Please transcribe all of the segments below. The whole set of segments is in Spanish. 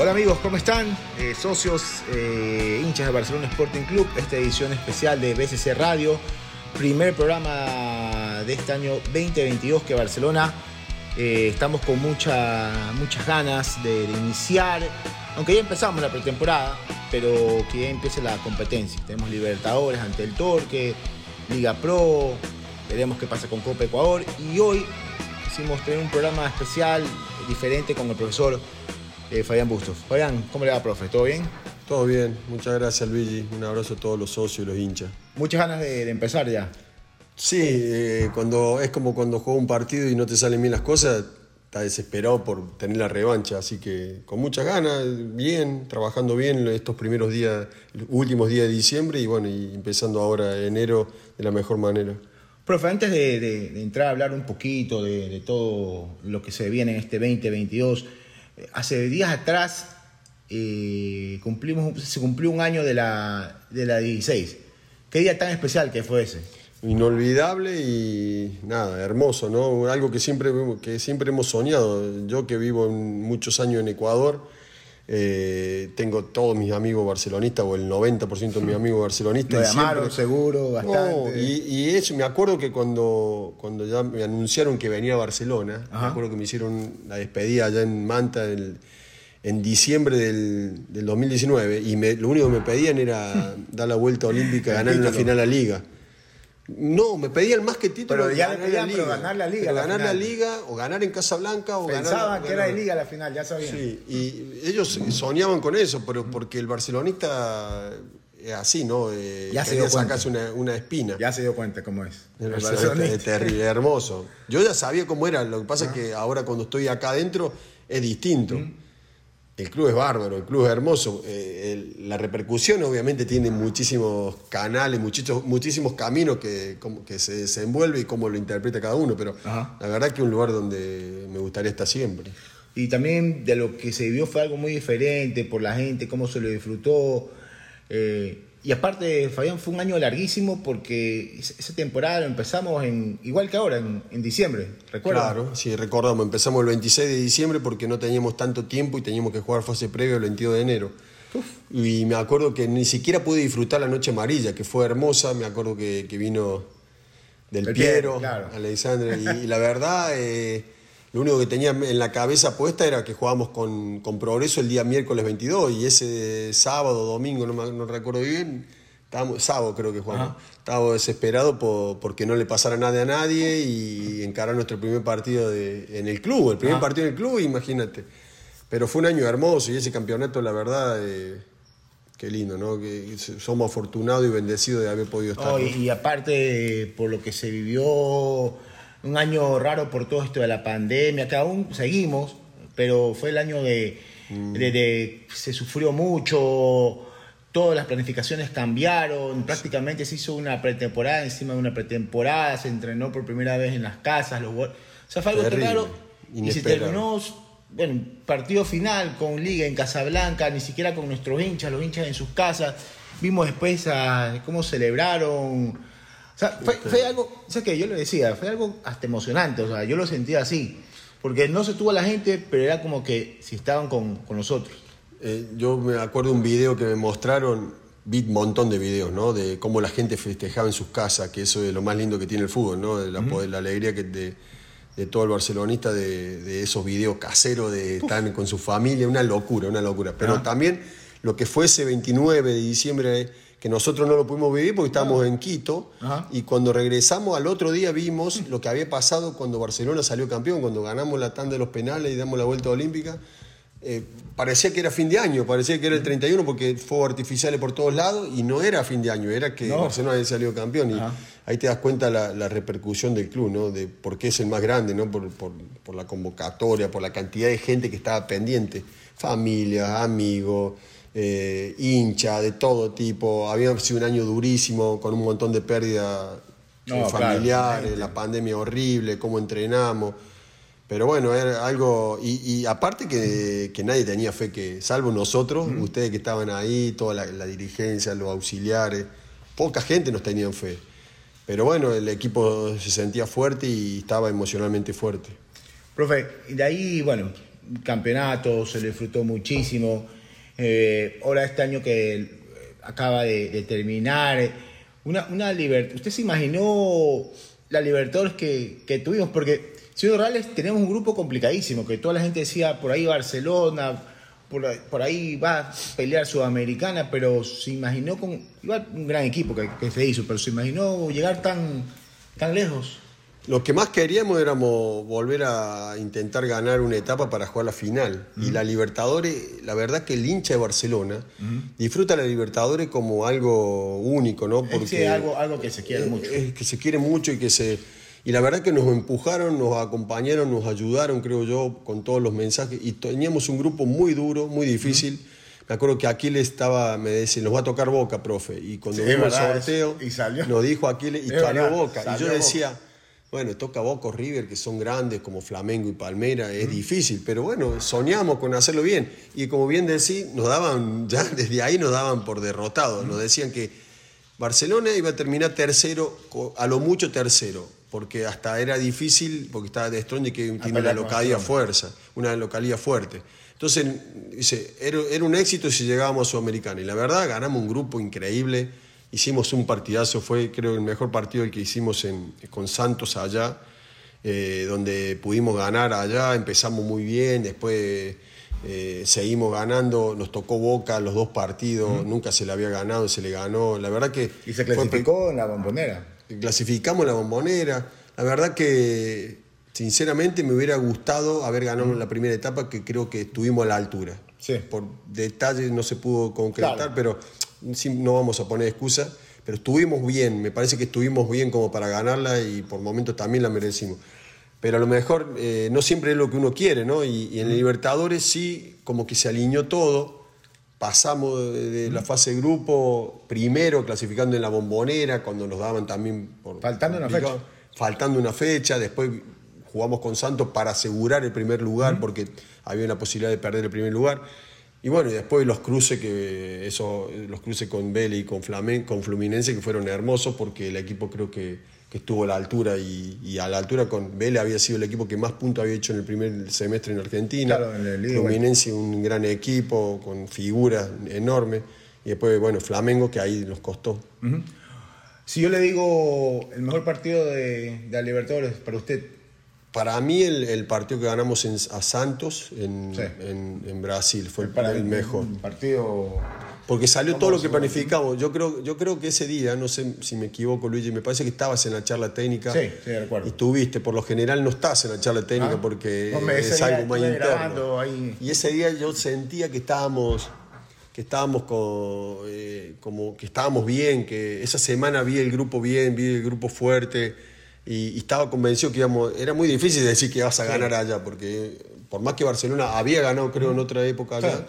Hola amigos, ¿cómo están? Eh, socios, eh, hinchas de Barcelona Sporting Club, esta edición especial de BCC Radio, primer programa de este año 2022 que Barcelona eh, estamos con mucha, muchas ganas de, iniciar, aunque ya empezamos la pretemporada, pero que empiece la competencia. Tenemos Libertadores ante el Torque, Liga Pro, veremos qué pasa con Copa Ecuador y hoy quisimos tener un programa especial, diferente con el profesor eh, Fabián Bustos. Fabián, ¿cómo le va, profe? ¿Todo bien? Todo bien, muchas gracias Luigi, un abrazo a todos los socios y los hinchas. Muchas ganas de, de empezar ya. Sí, eh, cuando, es como cuando juegas un partido y no te salen bien las cosas, estás desesperado por tener la revancha, así que con muchas ganas, bien, trabajando bien estos primeros días, últimos días de diciembre y bueno, y empezando ahora enero de la mejor manera. Profe, antes de, de- de entrar a hablar un poquito de, de todo lo que se viene en este 2022, eh, hace días atrás eh, cumplimos, se cumplió un año de la, de la 16. ¿Qué día tan especial que fue ese? Inolvidable y nada, hermoso, ¿no? Algo que siempre, que siempre hemos soñado. Yo que vivo muchos años en Ecuador, eh, tengo todos mis amigos barcelonistas, o el 90% de mis amigos barcelonistas. Lo llamaron siempre- seguro, bastante. No, y, y eso, me acuerdo que cuando, cuando ya me anunciaron que venía a Barcelona, Ajá. me acuerdo que me hicieron la despedida allá en Manta el- en diciembre del, del 2019 y me- lo único que me pedían era dar la vuelta olímpica, ganar una final a la liga. No, me pedían más que título. Pero ya le ganar pedían, la pero liga. ganar la liga, Pero la ganar la liga o ganar en Casablanca o ganar. Pensaban que era de liga la final, ya sabían. Sí, y ellos soñaban con eso, pero porque el barcelonista es así, ¿no? Eh, Ya se dio cuenta. sacarse una, una espina. Ya se dio cuenta cómo es. El barcelonista. es terrible, hermoso. Yo ya sabía cómo era, lo que pasa es que ahora cuando estoy acá adentro es distinto. El club es bárbaro, el club es hermoso. Eh, el- la repercusión obviamente tiene muchísimos canales, muchísimos, muchísimos caminos que, como- que se desenvuelve y cómo lo interpreta cada uno, pero Ajá. la verdad que es un lugar donde me gustaría estar siempre. Y también de lo que se vivió fue algo muy diferente por la gente, cómo se lo disfrutó. Eh, y aparte, Fabián, fue un año larguísimo porque esa temporada lo empezamos en, igual que ahora, en, en diciembre, ¿recuerdas? Claro, sí, recordamos, empezamos el 26 de diciembre porque no teníamos tanto tiempo y teníamos que jugar fase previa el 22 de enero. Y me acuerdo que ni siquiera pude disfrutar la noche amarilla, que fue hermosa, me acuerdo que, que vino del El Piero, Piero, claro. Alexandre, y, y la verdad, eh, lo único que tenía en la cabeza puesta era que jugábamos con, con progreso el día miércoles 22 y ese sábado, domingo, no, me- no recuerdo bien, estábamos, sábado creo que jugamos, estábamos desesperados por, porque no le pasara nada a nadie y encarar nuestro primer partido de- en el club, el primer Ah. partido en el club, imagínate. Pero fue un año hermoso y ese campeonato, la verdad, eh, qué lindo, ¿no? Que somos afortunados y bendecidos de haber podido estar. ¿no? y, y aparte, por lo que se vivió, un año raro por todo esto de la pandemia, que aún seguimos, pero fue el año de, Mm. de- de- se sufrió mucho, todas las planificaciones cambiaron, prácticamente se hizo una pretemporada encima de una pretemporada, se entrenó por primera vez en las casas, los o sea, fue algo raro. Y se terminó, bueno, partido final con Liga en Casablanca, ni siquiera con nuestros hinchas, los hinchas en sus casas, vimos después a cómo celebraron, sea, fue, fue algo, sea que yo lo decía, fue algo hasta emocionante, o sea, yo lo sentía así, porque no se tuvo la gente, pero era como que si estaban con, con nosotros. Eh, yo me acuerdo un video que me mostraron, vi un montón de videos, ¿no? De cómo la gente festejaba en sus casas, que eso es lo más lindo que tiene el fútbol, ¿no? De la, alegría que de, de todo el barcelonista, de, de esos videos caseros, de estar con su familia, una locura, una locura. Pero también lo que fue ese 29 de diciembre, que nosotros no lo pudimos vivir porque estábamos en Quito, Ajá. y cuando regresamos al otro día vimos lo que había pasado cuando Barcelona salió campeón, cuando ganamos la tanda de los penales y damos la vuelta olímpica. Eh, parecía que era fin de año, parecía que era el 31 porque fuegos artificiales por todos lados y no era fin de año, era que No. Barcelona había salido campeón. Y Ajá. ahí te das cuenta la, la repercusión del club, ¿no? De por qué es el más grande, ¿no? Por, por- por la convocatoria, por la cantidad de gente que estaba pendiente. Familia, amigos, eh, hincha, de todo tipo. Había sido un año durísimo, con un montón de pérdidas No, eh, claro, familiares, la pandemia horrible, cómo entrenamos. Pero bueno, era algo. Y, y aparte que, que nadie tenía fe que, salvo nosotros, ustedes que estaban ahí, toda la, la dirigencia, los auxiliares, poca gente nos tenían fe. Pero bueno, el equipo se sentía fuerte y estaba emocionalmente fuerte. Profe, y de ahí, bueno, campeonato, se le disfrutó muchísimo. Eh, ahora este año que acaba de, terminar, una, una libertad. ¿Usted se imaginó la Libertadores que, que tuvimos? Porque, Ciudad Reales, tenemos un grupo complicadísimo, que toda la gente decía por ahí Barcelona, por, ahí va a pelear Sudamericana, pero se imaginó con. Igual un gran equipo que, que se hizo, pero se imaginó llegar tan, tan lejos. Lo que más queríamos era volver a intentar ganar una etapa para jugar la final. Y la Libertadores, la verdad que el hincha de Barcelona disfruta la Libertadores como algo único, ¿no? Porque algo, algo que se quiere mucho. que se quiere mucho y que se... Y la verdad que nos empujaron, nos acompañaron, nos ayudaron, creo yo, con todos los mensajes. Y teníamos un grupo muy duro, muy difícil. Me acuerdo que Aquiles estaba, me decía, nos va a tocar Boca, profe. Y cuando vimos el sorteo, nos dijo Aquiles, y salió Boca. y yo decía... Bueno, toca Boca River, que son grandes como Flamengo y Palmera, es difícil, pero bueno, soñamos con hacerlo bien. Y como bien decís, nos daban, ya desde ahí nos daban por derrotados. Nos decían que Barcelona iba a terminar tercero, a lo mucho tercero, porque hasta era difícil, porque estaba de Strong que tiene una localidad fuerza, una localidad fuerte. Entonces, dice, era, era un éxito si llegábamos a Sudamericana. Y la verdad, ganamos un grupo increíble Hicimos un partidazo, fue creo el mejor partido el que hicimos en, con Santos allá, eh, donde pudimos ganar allá, empezamos muy bien, después eh, seguimos ganando, nos tocó Boca los dos partidos, nunca se le había ganado, se le ganó, la verdad que... Y se clasificó en la bombonera. Clasificamos en la bombonera, la verdad que sinceramente me hubiera gustado haber ganado en la primera etapa, que creo que estuvimos a la altura. Sí. Por detalles no se pudo concretar, pero no vamos a poner excusa, pero estuvimos bien, me parece que estuvimos bien como para ganarla y por momentos también la merecimos. Pero a lo mejor eh, no siempre es lo que uno quiere, ¿no? Y, en el Libertadores sí, como que se alineó todo, pasamos de, la fase de grupo, primero clasificando en la bombonera, cuando nos daban también por... Faltando una fecha. Faltando una fecha, después jugamos con Santos para asegurar el primer lugar, porque había una posibilidad de perder el primer lugar. Y bueno, y después los cruces que eso, los cruces con Vélez y con, Flamen, con Fluminense que fueron hermosos porque el equipo creo que, que estuvo a la altura y, a la altura con Vélez había sido el equipo que más puntos había hecho en el primer semestre en Argentina. Fluminense un gran equipo con figuras enormes y después bueno Flamengo que ahí nos costó. Si yo le digo el mejor partido de, de Libertadores para usted, para mí el, partido que ganamos a Santos en, Brasil fue el, el mejor. partido... Porque salió todo lo que planificamos. Yo creo, yo creo que ese día, no sé si me equivoco Luigi, me parece que estabas en la charla técnica. Sí, sí, de acuerdo. Y estuviste, por lo general no estás en la charla técnica ah. porque es algo más interno. Y ese día yo sentía que estábamos que estábamos eh, como que estábamos bien, que esa semana vi el grupo bien, vi el grupo fuerte y, estaba convencido que íbamos, era muy difícil decir que vas a ganar allá, porque por más que Barcelona había ganado, creo, en otra época allá,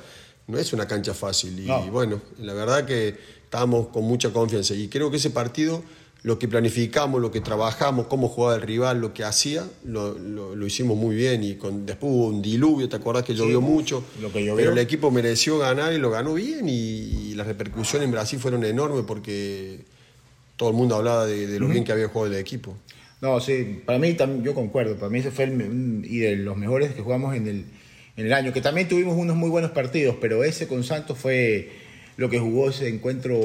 no es una cancha fácil. Y, bueno, la verdad que estábamos con mucha confianza. Y creo que ese partido, lo que planificamos, lo que trabajamos, cómo jugaba el rival, lo que hacía, lo, lo, hicimos muy bien. Y con, después hubo un diluvio, ¿te acordás que llovió mucho? Lo que Pero el equipo mereció ganar y lo ganó bien. Y, las repercusiones en Brasil fueron enormes porque todo el mundo hablaba de, lo bien que había jugado el equipo. No, sí, para mí también, yo concuerdo, para mí ese fue el, y de los mejores que jugamos en el, en el año, que también tuvimos unos muy buenos partidos, pero ese con Santos fue lo que jugó ese encuentro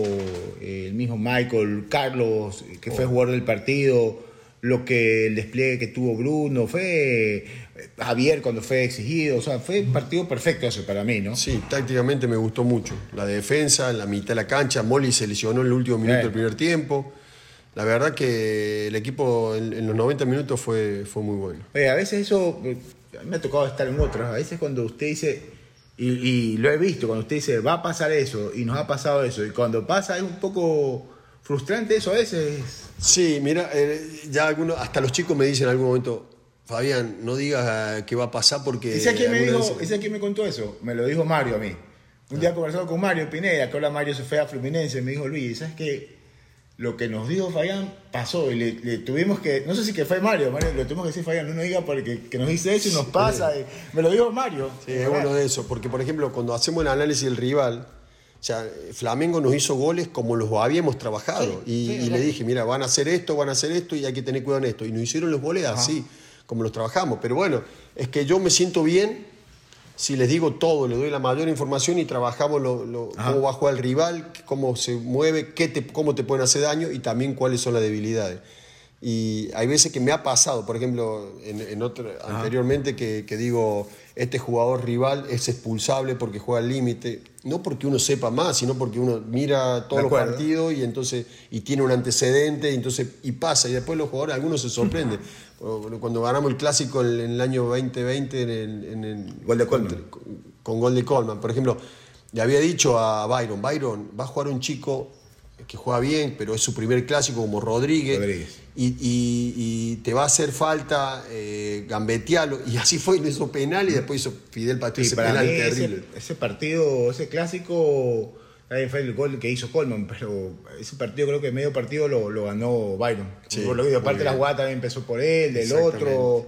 eh, el mismo Michael, Carlos, que fue oh. jugador del partido, lo que el despliegue que tuvo Bruno, fue eh, Javier cuando fue exigido, o sea, fue un partido perfecto ese para mí, ¿no? Sí, tácticamente me gustó mucho. La defensa, la mitad de la cancha, Molly se lesionó en el último minuto del primer tiempo la verdad que el equipo en, los 90 minutos fue, fue muy bueno. Oye, a veces eso, me ha tocado estar en otras, a veces cuando usted dice, y, lo he visto, cuando usted dice, va a pasar eso, y nos ha pasado eso, y cuando pasa es un poco frustrante eso a veces. Sí, mira, eh, ya algunos, hasta los chicos me dicen en algún momento, Fabián, no digas qué va a pasar porque... ¿Ese quién me, dijo, quién me contó eso? Me lo dijo Mario a mí. Un día conversado con Mario Pineda, que ahora Mario se fue a Fluminense, me dijo, Luis, ¿sabes qué? Lo que nos dijo Fabián pasó y le, tuvimos que, no sé si que fue Mario, Mario, le tuvimos que decir Fabián, no nos diga porque que nos dice eso y nos pasa, me lo dijo Mario. Sí, es uno de esos, porque por ejemplo cuando hacemos el análisis del rival, o sea, Flamengo nos hizo goles como los habíamos trabajado y, le dije, mira, van a hacer esto, van a hacer esto y hay que tener cuidado en esto. Y nos hicieron los goles así, como los trabajamos. Pero bueno, es que yo me siento bien si les digo todo, le doy la mayor información y trabajamos lo, lo- cómo va a jugar el rival, cómo se mueve, qué te, cómo te pueden hacer daño y también cuáles son las debilidades. Y hay veces que me ha pasado, por ejemplo, en, en otro- anteriormente, que, que digo, este jugador rival es expulsable porque juega al límite, no porque uno sepa más, sino porque uno mira todos los partidos y entonces y tiene un antecedente y entonces y pasa y después los jugadores algunos se sorprenden. Cuando ganamos el clásico en, en el año 2020 en el, en el- Gol de Coleman. con, con gol de Coleman por ejemplo le había dicho a Byron Byron va a jugar un chico que juega bien pero es su primer clásico como Rodríguez, Rodríguez. Y, y- y te va a hacer falta eh, gambetearlo y así fue no hizo penal y después hizo Fidel Y ese para penal mí terrible ese partido, ese clásico, ahí fue el gol que hizo Coleman, pero ese partido creo que medio partido lo, lo ganó Byron. Sí, por lo que digo, aparte la jugada también empezó por él, del otro.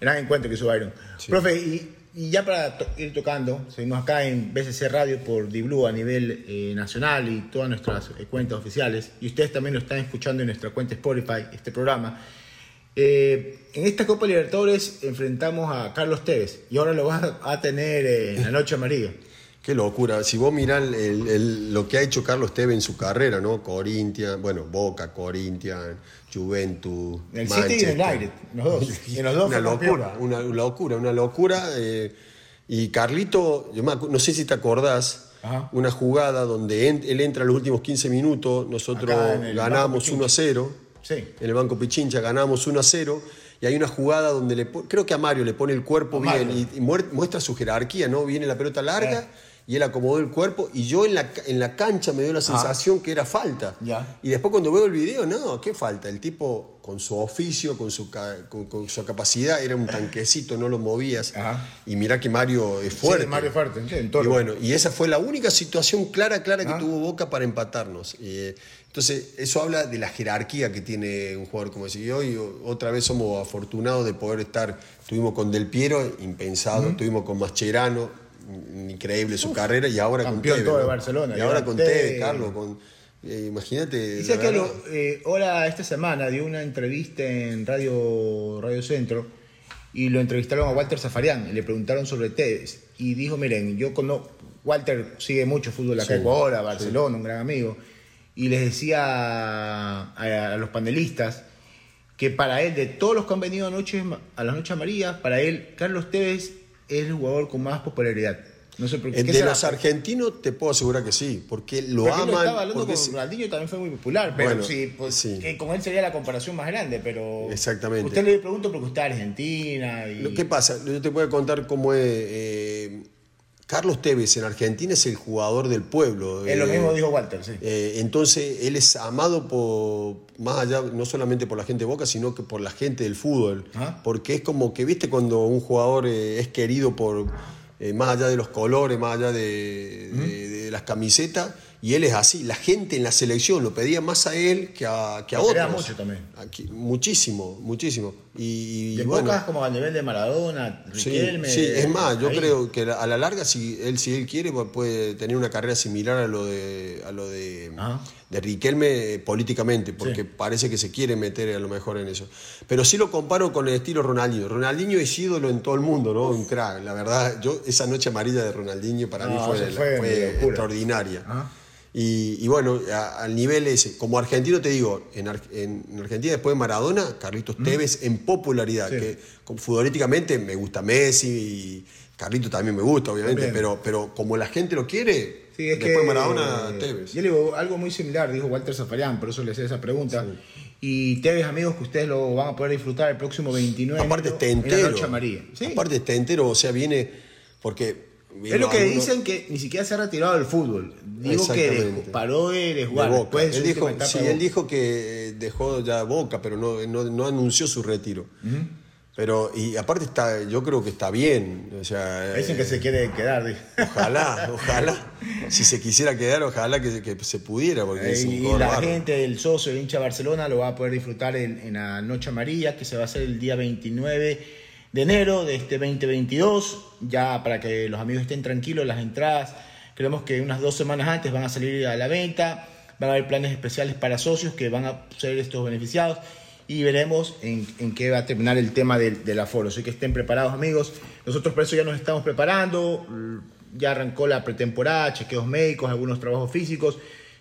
Gran encuentro que hizo Byron. Sí. Profe, y, y ya para ir tocando, seguimos acá en BCC Radio por Diblu a nivel eh, nacional y todas nuestras eh, cuentas oficiales. Y ustedes también lo están escuchando en nuestra cuenta Spotify, este programa. Eh, en esta Copa Libertadores enfrentamos a Carlos Tevez y ahora lo vas a, tener en la noche amarilla. Qué locura. Si vos mirás lo que ha hecho Carlos Tevez en su carrera, ¿no? Corinthians, bueno, Boca, Corinthians, Juventus, En el City y el Manchester. United, los dos. En los dos una locura, una locura, una locura. eh, y Carlito, yo me acu- no sé si te acordás, Ajá. una jugada donde en- él entra los últimos 15 minutos, nosotros ganamos Banco 1 a 0. Sí. En el Banco Pichincha ganamos 1 a 0 y hay una jugada donde le creo que a Mario le pone el cuerpo A bien y, muestra su jerarquía, ¿no? Viene la pelota larga y él acomodó el cuerpo y yo en la, en la cancha me dio la sensación que era falta. Y después cuando veo el video, no, ¿qué falta? El tipo con su oficio, con su, con, con su capacidad, era un tanquecito, no lo movías. Ajá. Y mirá que Mario es fuerte. Sí, Mario fuerte, sí, en todo Y bueno, y esa fue la única situación clara, clara que Ah. tuvo Boca para empatarnos. Eh, entonces, eso habla de la jerarquía que tiene un jugador como ese. Y hoy otra vez somos afortunados de poder estar. Estuvimos con Del Piero, impensado. Estuvimos con Mascherano, increíble su carrera. Y ahora con Tevez. todo de ¿no? Barcelona, Y ahora ahora con Tevez. Carlos. Con, eh, imagínate. Dice que lo, eh, ahora esta semana dio una entrevista en Radio, Radio Centro y lo entrevistaron a Walter Zafarian y le preguntaron sobre Tevez. Y dijo, miren, yo conozco, Walter sigue mucho fútbol acá Sí, en Ecuador, a Barcelona, un gran amigo. Y les decía a, a los panelistas que para él, de todos los que han venido anoche, a las noches amarillas, para él, Carlos Tevez es el jugador con más popularidad. No sé por qué. Eh, ¿qué De será? los argentinos te puedo asegurar que sí, porque lo aman. estaba hablando porque con Ronaldinho también fue muy popular, pero Bueno, sí, pues, sí. que con él sería la comparación más grande, pero Exactamente. Usted le pregunto porque usted es Argentina y ¿Qué pasa? Yo te voy a contar cómo es. eh, Carlos Tevez en Argentina es el jugador del pueblo. es lo eh, mismo dijo Walter, sí. eh, entonces él es amado por más allá, no solamente por la gente de Boca, sino que por la gente del fútbol. Ajá. Porque es como que, viste, cuando un jugador eh, es querido por eh, más allá de los colores, más allá de, de- de las camisetas, y él es así. La gente en la selección lo pedía más a él que a, que a otros. mucho también. Aquí- muchísimo, muchísimo. Y, Y bueno, Boca como a nivel de Maradona, Riquelme. sí, es más, yo ahí. creo que a la larga, si él, si él quiere, puede tener una carrera similar a lo de, a lo de, Riquelme eh, políticamente, porque Sí. parece que se quiere meter a lo mejor en eso. Pero sí lo comparo con el estilo Ronaldinho. Ronaldinho es ídolo en todo el mundo, ¿no? Un crack. La verdad, yo esa noche amarilla de Ronaldinho para mí fue, fue extraordinaria. Y, y bueno, al nivel ese, como argentino te digo, en, Ar- en Argentina después de Maradona, Carlitos Tevez en popularidad, Sí. que futbolísticamente me gusta Messi y Carlitos también me gusta, obviamente, También. pero, pero como la gente lo quiere, Sí, es después que, Maradona, eh, Tevez. Yo le digo algo muy similar, dijo Walter Zafarian, por eso le hice esa pregunta. Y Tevez, amigos, que ustedes lo van a poder disfrutar el próximo 29 Aparte de está enero, en entero. la Noche. Sí. Aparte está entero, o sea, viene porque... es lo que dicen que ni siquiera se ha retirado del fútbol. Digo que dejó- paró de, jugar. Boca. Él dijo, sí, él dijo que eh, dejó ya Boca, pero no, no, no anunció su retiro. Pero, y aparte está, yo creo que está bien. O sea, Dicen que eh, se quiere quedar. dice. Ojalá, ojalá. Si se quisiera quedar, ojalá que, que se pudiera, porque Eh, y la gente, el socio, el hincha de Barcelona, lo va a poder disfrutar en, en la Noche Amarilla, que se va a hacer el día 29 de enero de este 2022. Ya para que los amigos estén tranquilos, las entradas, creemos que unas dos semanas antes van a salir a la venta. Van a haber planes especiales para socios que van a ser estos beneficiados. y veremos en, qué va a terminar el tema del, del, aforo. Así que estén preparados amigos. Nosotros por eso ya nos estamos preparando, ya arrancó la pretemporada, chequeos médicos, algunos trabajos físicos.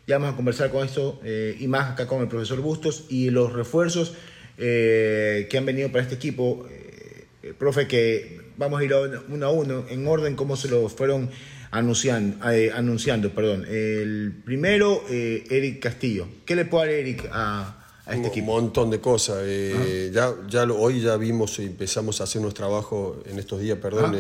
Ya vamos a conversar con esto eh, y más acá con el profesor Bustos y los refuerzos eh, que han venido para este equipo. Eh, profe, que vamos a ir uno a uno en orden como se lo fueron anunciando. anunciando perdón. El primero, Eric Castillo. ¿Qué le puede dar Eric a, este equipo? Un montón de cosas. ya, ya hoy ya vimos y empezamos a hacer nuestro trabajo en estos días, perdón,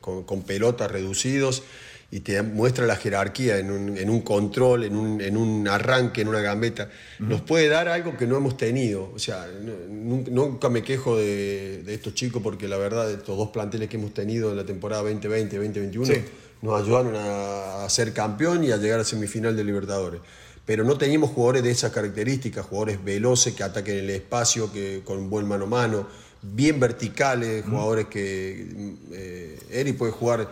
con, con pelotas reducidos y te muestra la jerarquía en un, control, en un, arranque, en una gambeta. Nos puede dar algo que no hemos tenido. O sea, nunca, me quejo de, estos chicos porque la verdad, estos dos planteles que hemos tenido en la temporada 2020-2021 nos ayudaron a, ser campeón y a llegar a semifinal de Libertadores. Pero no teníamos jugadores de esas características, jugadores veloces que ataquen el espacio, que con buen mano a mano, bien verticales, jugadores que eh, Eri puede jugar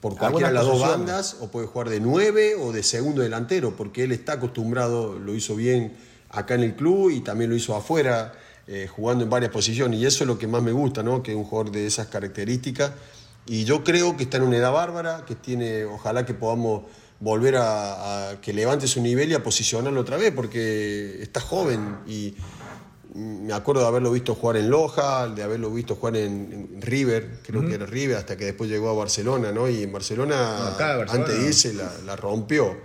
por cualquiera de las dos bandas, o puede jugar de nueve o de segundo delantero, porque él está acostumbrado, lo hizo bien acá en el club y también lo hizo afuera, eh, jugando en varias posiciones. Y eso es lo que más me gusta, ¿no? que es un jugador de esas características. Y yo creo que está en una edad bárbara, que tiene, ojalá que podamos volver a, a que levante su nivel y a posicionarlo otra vez, porque está joven y me acuerdo de haberlo visto jugar en Loja, de haberlo visto jugar en, River, creo que era River, hasta que después llegó a Barcelona, ¿no? Y en Barcelona, antes de irse, la, rompió.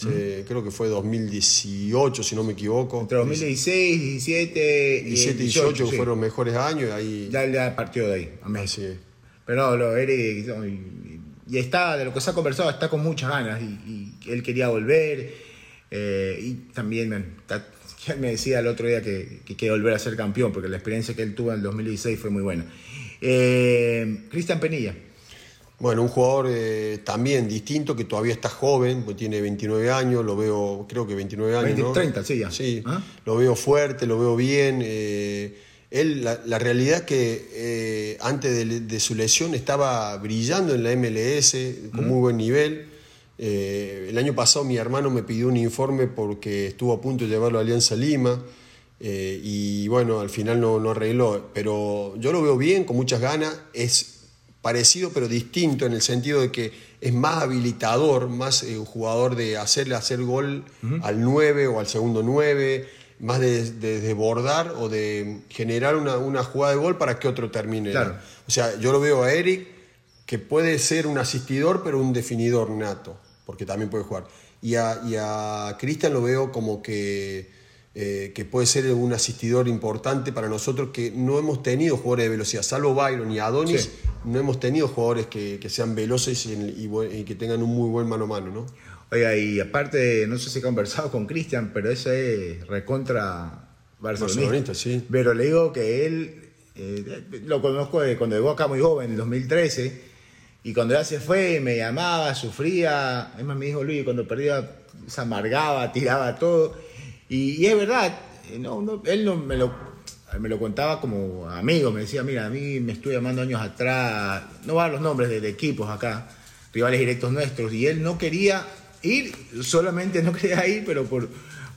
Creo que fue 2018, si no me equivoco. Entre 2016, 17 y 17 18, fueron mejores años. Ahí... Ya, ya partió de ahí. Así Pero no, lo, Eric, y, está, de lo que se ha conversado, está con muchas ganas y, él quería volver. Eh, y también está me decía el otro día que, quiere volver a ser campeón, porque la experiencia que él tuvo en el 2016 fue muy buena. Eh, Cristian Penilla. Bueno, un jugador eh, también distinto, que todavía está joven, pues tiene 29 años, lo veo, creo que 29 años. 30, sí, ya. Sí, ¿Ah? lo veo fuerte, lo veo bien. Eh, él, la, realidad es que antes de, su lesión estaba brillando en la MLS con muy buen nivel. Eh, el año pasado mi hermano me pidió un informe porque estuvo a punto de llevarlo a Alianza Lima eh, y bueno, al final no, no, arregló, pero yo lo veo bien, con muchas ganas, es parecido pero distinto en el sentido de que es más habilitador, más eh, un jugador de hacerle hacer gol al 9 o al segundo 9, más de, desbordar o de generar una, jugada de gol para que otro termine. O sea, yo lo veo a Eric que puede ser un asistidor pero un definidor nato porque también puede jugar. Y a, Cristian lo veo como que, eh, que puede ser un asistidor importante para nosotros que no hemos tenido jugadores de velocidad, salvo Byron y Adonis, no hemos tenido jugadores que, sean veloces y, que tengan un muy buen mano a mano, ¿no? Oiga, y aparte, no sé si he conversado con Cristian, pero ese es recontra barcelonista. sí. Pero le digo que él, eh, lo conozco de cuando llegó acá muy joven, en el 2013, y cuando ya se fue, me llamaba, sufría. Es más, me dijo Luis, cuando perdía, se amargaba, tiraba todo. Y, es verdad, eh, no, él no me lo, me lo contaba como amigo. Me decía, mira, a mí me estuve llamando años atrás, no van los nombres de, equipos acá, rivales directos nuestros. Y él no quería ir, solamente no quería ir, pero por,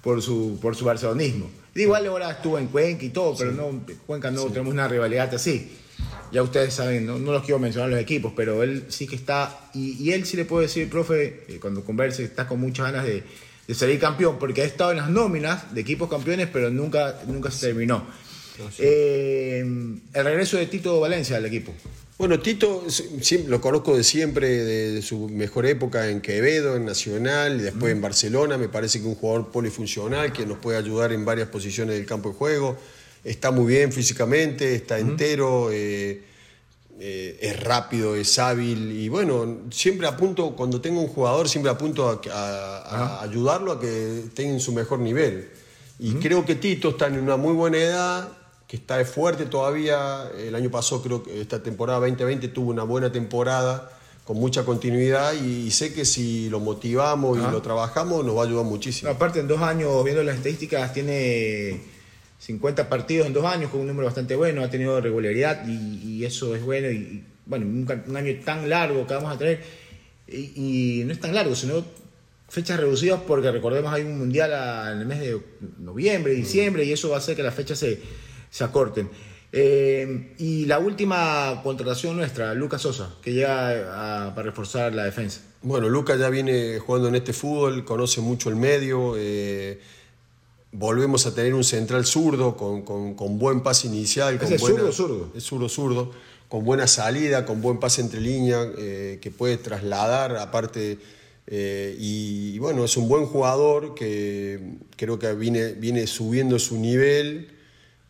por, su, por su barcelonismo. igual ahora estuvo en Cuenca y todo, pero no, en Cuenca no tenemos una rivalidad así ya ustedes saben, no, los quiero mencionar los equipos, pero él sí que está, y, él sí le puedo decir, profe, eh, cuando converse, está con muchas ganas de, salir campeón, porque ha estado en las nóminas de equipos campeones, pero nunca, nunca se terminó. Eh, el regreso de Tito Valencia al equipo. Bueno, Tito lo conozco de siempre, de, su mejor época en Quevedo, en Nacional, y después en Barcelona. Me parece que un jugador polifuncional que nos puede ayudar en varias posiciones del campo de juego está muy bien físicamente, está entero, eh, eh, es rápido, es hábil y bueno, siempre apunto, cuando tengo un jugador, siempre apunto a, ayudarlo a que esté en su mejor nivel. Y creo que Tito está en una muy buena edad, que está fuerte todavía. El año pasado, creo que esta temporada 2020 tuvo una buena temporada con mucha continuidad y, sé que si lo motivamos y lo trabajamos nos va a ayudar muchísimo. aparte, en dos años, viendo las estadísticas, tiene 50 partidos en dos años, con un número bastante bueno, ha tenido regularidad y, eso es bueno. Y, bueno, un, año tan largo que vamos a tener, y, no es tan largo, sino fechas reducidas porque recordemos hay un mundial en el mes de noviembre, diciembre y eso va a hacer que las fechas se, se acorten. Eh, y la última contratación nuestra, Lucas Sosa, que llega para reforzar la defensa. Bueno, Lucas ya viene jugando en este fútbol, conoce mucho el medio. Eh, volvemos a tener un central zurdo con, con, buen pase inicial. ¿Es zurdo zurdo? Es zurdo zurdo, con buena salida, con buen pase entre líneas, eh, que puede trasladar, aparte. Eh, y, bueno, es un buen jugador que creo que viene, viene subiendo su nivel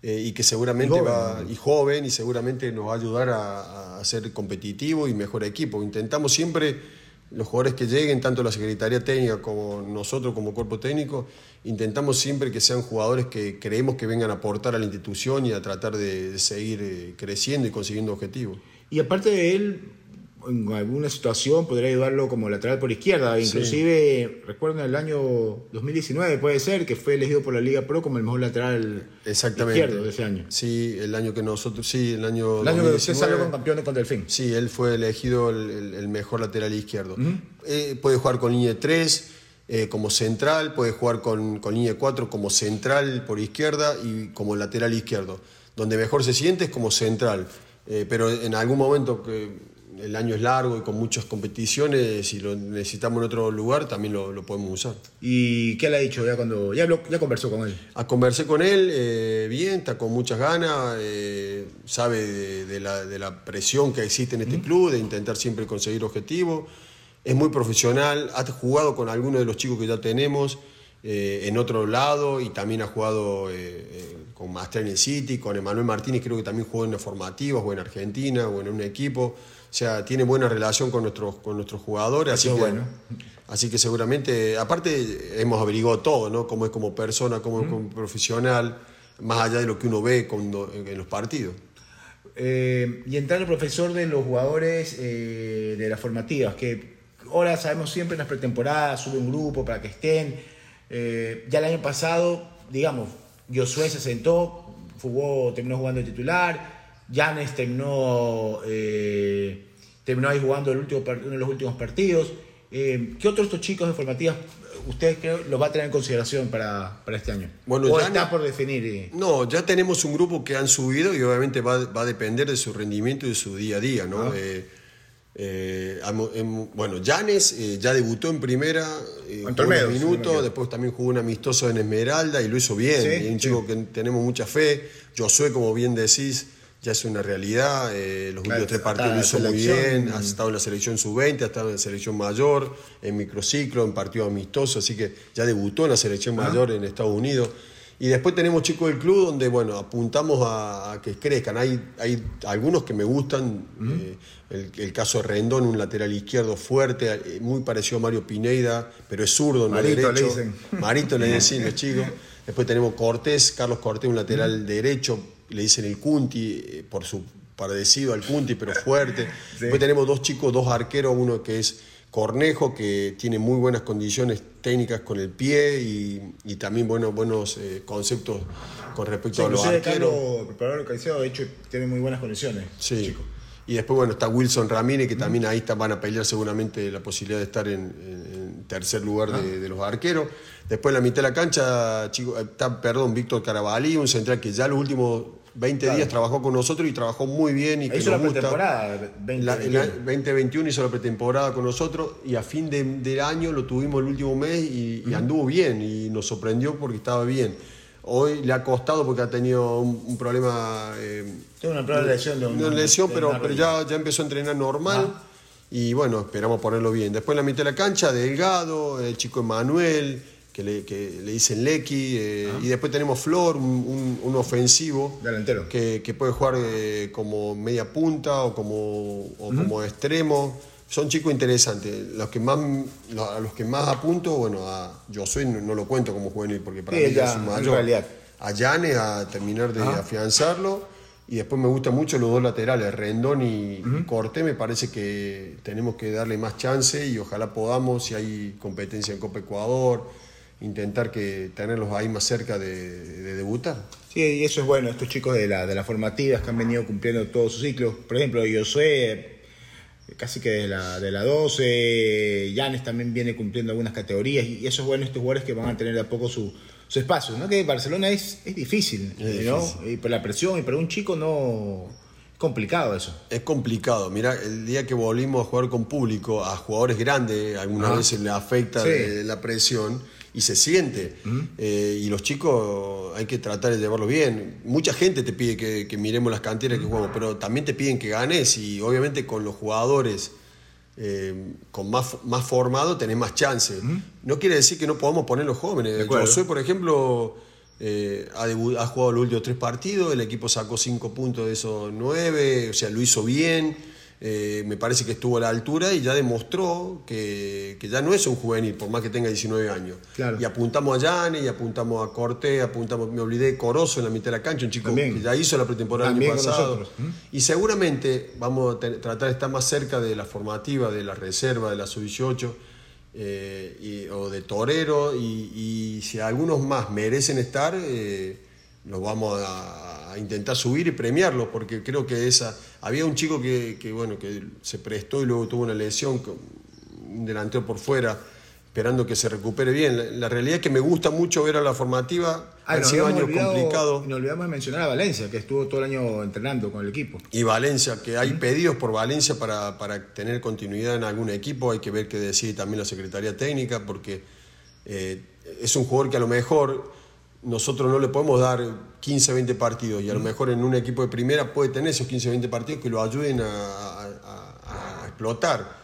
eh, y que seguramente va, y joven, y seguramente nos va a ayudar a, a ser competitivo y mejor equipo. Intentamos siempre los jugadores que lleguen, tanto la Secretaría Técnica como nosotros como cuerpo técnico, intentamos siempre que sean jugadores que creemos que vengan a aportar a la institución y a tratar de, seguir eh, creciendo y consiguiendo objetivos. Y aparte de él, en alguna situación podría ayudarlo como lateral por izquierda. Inclusive, recuerdo en el año 2019, puede ser, que fue elegido por la Liga Pro como el mejor lateral izquierdo de ese año. Sí, el año que nosotros, sí, el año El año que usted salió con campeón con Delfín. Sí, él fue elegido el, mejor lateral izquierdo. Eh, puede jugar con línea 3 eh, como central, puede jugar con, con línea 4 como central por izquierda y como lateral izquierdo. Donde mejor se siente es como central. Eh, pero en algún momento que el año es largo y con muchas competiciones, si lo necesitamos en otro lugar, también lo, podemos usar. ¿Y qué le ha dicho ya cuando ya, ya conversó con él? A conversé con él, eh, bien, está con muchas ganas, eh, sabe de, la, presión que existe en este club, de intentar siempre conseguir objetivos. Es muy profesional, ha jugado con algunos de los chicos que ya tenemos. Eh, en otro lado y también ha jugado con Master en City, con Emanuel Martínez, creo que también jugó en formativas o en Argentina o en un equipo. O sea, tiene buena relación con nuestros, con nuestros jugadores. Así que, bueno. Así que seguramente, aparte hemos averiguado todo, ¿no? Cómo es como persona, cómo es como profesional, más allá de lo que uno ve cuando, en los partidos. Eh, y entrar el profesor de los jugadores eh, de las formativas, que ahora sabemos siempre en las pretemporadas sube un grupo para que estén. Eh, ya el año pasado, digamos, Josué se sentó, jugó, terminó jugando de titular. Janes terminó, eh, terminó ahí jugando el último, uno de los últimos partidos. Eh, ¿Qué otros estos chicos de formativas usted creo los va a tener en consideración para, para este año? Bueno, ¿O ya está por definir? No, ya tenemos un grupo que han subido y obviamente va, va, a depender de su rendimiento y de su día a día, ¿no? Ah. Eh, bueno, Janes ya debutó en primera, un minuto, después también jugó un amistoso en Esmeralda y lo hizo bien. y un chico que tenemos mucha fe. Josué, como bien decís, ya es una realidad. Eh, los últimos tres partidos lo hizo muy bien. Ha estado en la selección sub-20, ha estado en la selección mayor, en microciclo, en partido amistoso, así que ya debutó en la selección mayor en Estados Unidos. Y después tenemos chicos del club donde, bueno, apuntamos a, que crezcan. Hay, hay algunos que me gustan. Eh, el, caso de Rendón, un lateral izquierdo fuerte, eh, muy parecido a Mario Pineida, pero es zurdo, no Marito derecho. Le dicen. Marito le dicen los chicos. Después tenemos Cortés, Carlos Cortés, un lateral derecho, le dicen el Cunti, eh, por su parecido al Cunti, pero fuerte. Después tenemos dos chicos, dos arqueros, uno que es Cornejo, que tiene muy buenas condiciones técnicas con el pie y, también buenos, buenos eh, conceptos con respecto a los arqueros. el preparador de hecho, tiene muy buenas condiciones. Sí. Y después, bueno, está Wilson Ramírez, que también ahí van a pelear seguramente la posibilidad de estar en, tercer lugar de, de, los arqueros. Después, en la mitad de la cancha, chico, está, perdón, Víctor Carabalí, un central que ya los últimos 20 días trabajó con nosotros y trabajó muy bien. Y que hizo la pretemporada 2021. hizo la pretemporada con nosotros y a fin de, año lo tuvimos el último mes y, anduvo bien y nos sorprendió porque estaba bien. Hoy le ha costado porque ha tenido un, problema. Eh, una lesión de una, lesión, pero, pero ya, ya empezó a entrenar normal. Ah. Y bueno, esperamos ponerlo bien. Después en la mitad de la cancha, Delgado, el chico Emanuel, que le, que le dicen Lecky, eh, ah. y después tenemos Flor, un, un, ofensivo delantero que, que puede jugar eh, como media punta o como, o como extremo. Son chicos interesantes. Los que más, a los que más apunto, bueno, a Josué no, no lo cuento como juvenil porque para mí es un mayor. A Yane a terminar de afianzarlo. Y después me gustan mucho los dos laterales, Rendón y Corte. Me parece que tenemos que darle más chance y ojalá podamos, si hay competencia en Copa Ecuador, intentar que tenerlos ahí más cerca de, debutar. Sí, y eso es bueno, estos chicos de, la, de las formativas que han venido cumpliendo todos sus ciclos. Por ejemplo, Josué casi que de la, de la 12. Yanes también viene cumpliendo algunas categorías y eso es bueno estos jugadores que van a tener de a poco su, su espacio. ¿no? Que Barcelona es, es difícil, ¿no? Y por la presión y para un chico no es complicado eso. Es complicado. Mira, el día que volvimos a jugar con público, a jugadores grandes, algunas veces le afecta la presión y se siente. Eh, y los chicos hay que tratar de llevarlo bien. Mucha gente te pide que, miremos las canteras que jugamos, pero también te piden que ganes y obviamente con los jugadores eh, con más, más formado tenés más chance. No quiere decir que no podamos poner los jóvenes. Yo soy, por ejemplo, eh, ha, ha, jugado los últimos tres partidos, el equipo sacó cinco puntos de esos nueve, o sea, lo hizo bien. Eh, me parece que estuvo a la altura y ya demostró que, ya no es un juvenil, por más que tenga 19 años. Y apuntamos a Yane, y apuntamos a Corte, apuntamos, me olvidé, Corozo en la mitad de la cancha, un chico que ya hizo la pretemporada el año pasado. Y seguramente vamos a tratar de estar más cerca de la formativa, de la reserva, de la sub-18. Eh, o de torero y, si algunos más merecen estar, eh, los vamos a, intentar subir y premiarlos, porque creo que esa. Había un chico que, bueno, que se prestó y luego tuvo una lesión, un delantero por fuera, esperando que se recupere bien. La, realidad es que me gusta mucho ver a la formativa. Ah, ha sido años complicados. No olvidamos de mencionar a Valencia, que estuvo todo el año entrenando con el equipo. Y Valencia, que hay pedidos por Valencia para, para, tener continuidad en algún equipo. Hay que ver qué decide también la Secretaría Técnica, porque eh, es un jugador que a lo mejor nosotros no le podemos dar 15, 20 partidos y a lo mejor en un equipo de primera puede tener esos 15, 20 partidos que lo ayuden a, explotar.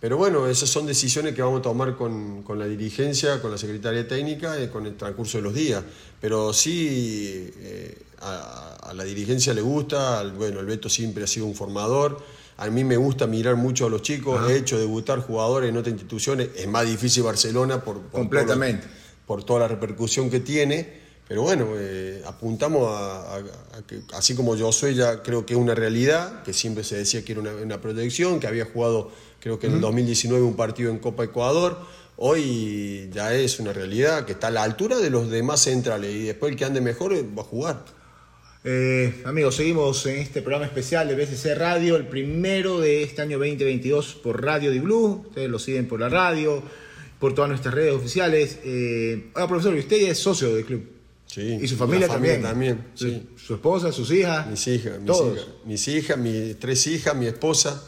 Pero bueno, esas son decisiones que vamos a tomar con, la dirigencia, con la Secretaría Técnica y con el transcurso de los días. Pero sí, eh, a, la dirigencia le gusta, bueno, el Beto siempre ha sido un formador. A mí me gusta mirar mucho a los chicos, he hecho debutar jugadores en otras instituciones, es más difícil Barcelona por... Completamente por toda la repercusión que tiene. Pero bueno, eh, apuntamos a, que, así como yo soy, ya creo que es una realidad, que siempre se decía que era una, proyección, que había jugado, creo que en el 2019, un partido en Copa Ecuador. Hoy ya es una realidad que está a la altura de los demás centrales y después el que ande mejor va a jugar. Eh, amigos, seguimos en este programa especial de BCC Radio, el primero de este año 2022 por Radio Di Blue. Ustedes lo siguen por la radio por todas nuestras redes oficiales. Eh, profesor, usted es socio del club. Sí. Y su familia, también. también sí. Su, esposa, sus hijas. Mis hijas, mis hijas. Mis hijas, mis tres hijas, mi esposa.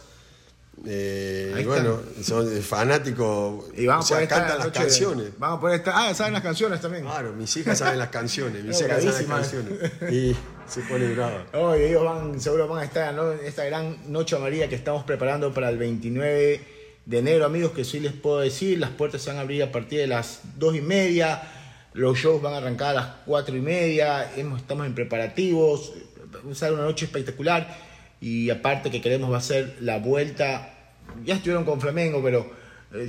Eh, y bueno, son fanáticos. Y vamos o cantan las canciones. Vamos a poner esta. Ah, saben las canciones también. Claro, mis hijas saben las canciones. Mis hijas saben las canciones. Y se pone brava. Hoy ellos van, seguro van a estar en esta gran noche María que estamos preparando para el 29 de enero, amigos, que sí les puedo decir, las puertas se van a abrir a partir de las dos y media, los shows van a arrancar a las cuatro y media, estamos en preparativos, va a ser una noche espectacular y aparte que queremos va a ser la vuelta, ya estuvieron con Flamengo, pero eh,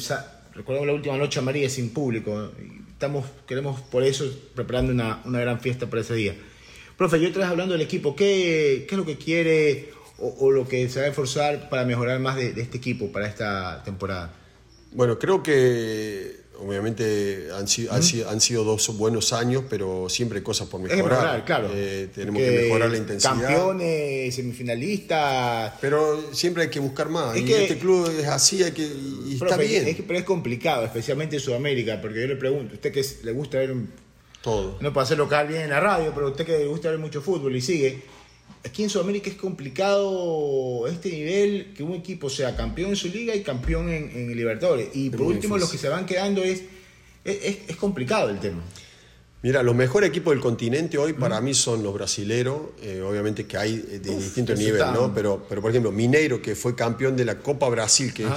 recordemos la última noche a María sin público, estamos, queremos por eso preparando una, gran fiesta para ese día. Profe, yo otra hablando del equipo, ¿qué, ¿qué es lo que quiere o, lo que se va a esforzar para mejorar más de, este equipo para esta temporada? Bueno, creo que obviamente han sido, han sido, dos buenos años, pero siempre hay cosas por mejorar. claro. Eh, tenemos que mejorar la intensidad. Campeones, semifinalistas. Pero siempre hay que buscar más. y este club es así, hay que, y está bien. Es, pero es complicado, especialmente en Sudamérica, porque yo le pregunto, usted que le gusta ver todo. No para hacer local bien en la radio, pero usted que le gusta ver mucho fútbol y sigue, aquí en Sudamérica es complicado este nivel que un equipo sea campeón en su liga y campeón en, Libertadores. Y por último, los que se van quedando es, es, complicado el tema. Mira, los mejores equipos del continente hoy para mí son los brasileros, eh, obviamente que hay de distintos niveles, ¿no? Pero, pero por ejemplo, Mineiro, que fue campeón de la Copa Brasil, que es,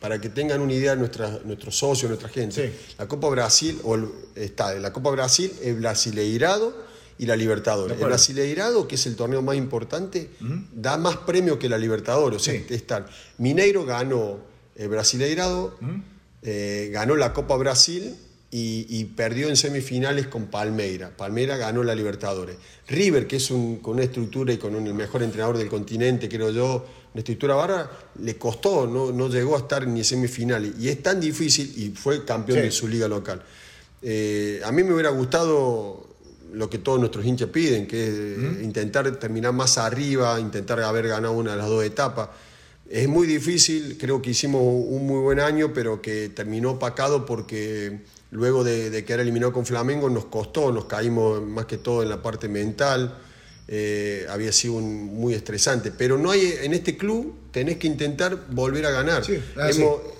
para que tengan una idea nuestra, nuestros socios, nuestra gente, la Copa Brasil, o está, la Copa Brasil es brasileirado y la Libertadores. El Brasileirado, que es el torneo más importante, da más premio que la Libertadores. Mineiro ganó el Brasileirado, eh, ganó la Copa Brasil y, perdió en semifinales con Palmeira. Palmeira ganó la Libertadores. River, que es un, con una estructura y con el mejor entrenador del continente, creo yo, una estructura barra, le costó, no, no llegó a estar ni semifinales. Y es tan difícil y fue campeón de su liga local. Eh, a mí me hubiera gustado lo que todos nuestros hinchas piden, que es intentar terminar más arriba, intentar haber ganado una de las dos etapas. Es muy difícil, creo que hicimos un muy buen año, pero que terminó opacado porque luego de, quedar eliminado con Flamengo nos costó, nos caímos más que todo en la parte mental, eh, había sido muy estresante. Pero no hay, en este club tenés que intentar volver a ganar. Ah,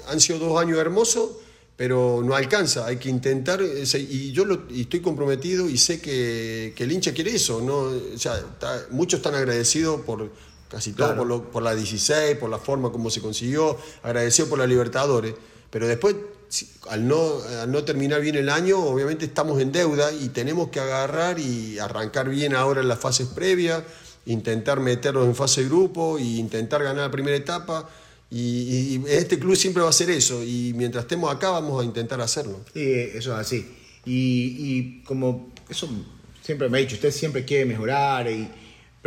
han sido dos años hermosos, pero no alcanza, hay que intentar, y yo lo, estoy comprometido y sé que, el hincha quiere eso, ¿no? muchos están agradecidos por casi todo, por, la 16, por la forma como se consiguió, agradecido por la Libertadores, pero después, al no, no terminar bien el año, obviamente estamos en deuda y tenemos que agarrar y arrancar bien ahora en las fases previas, intentar meternos en fase de grupo e intentar ganar la primera etapa. Y, este club siempre va a hacer eso y mientras estemos acá vamos a intentar hacerlo. Sí, eso es así. Y, y como eso siempre me ha dicho, usted siempre quiere mejorar y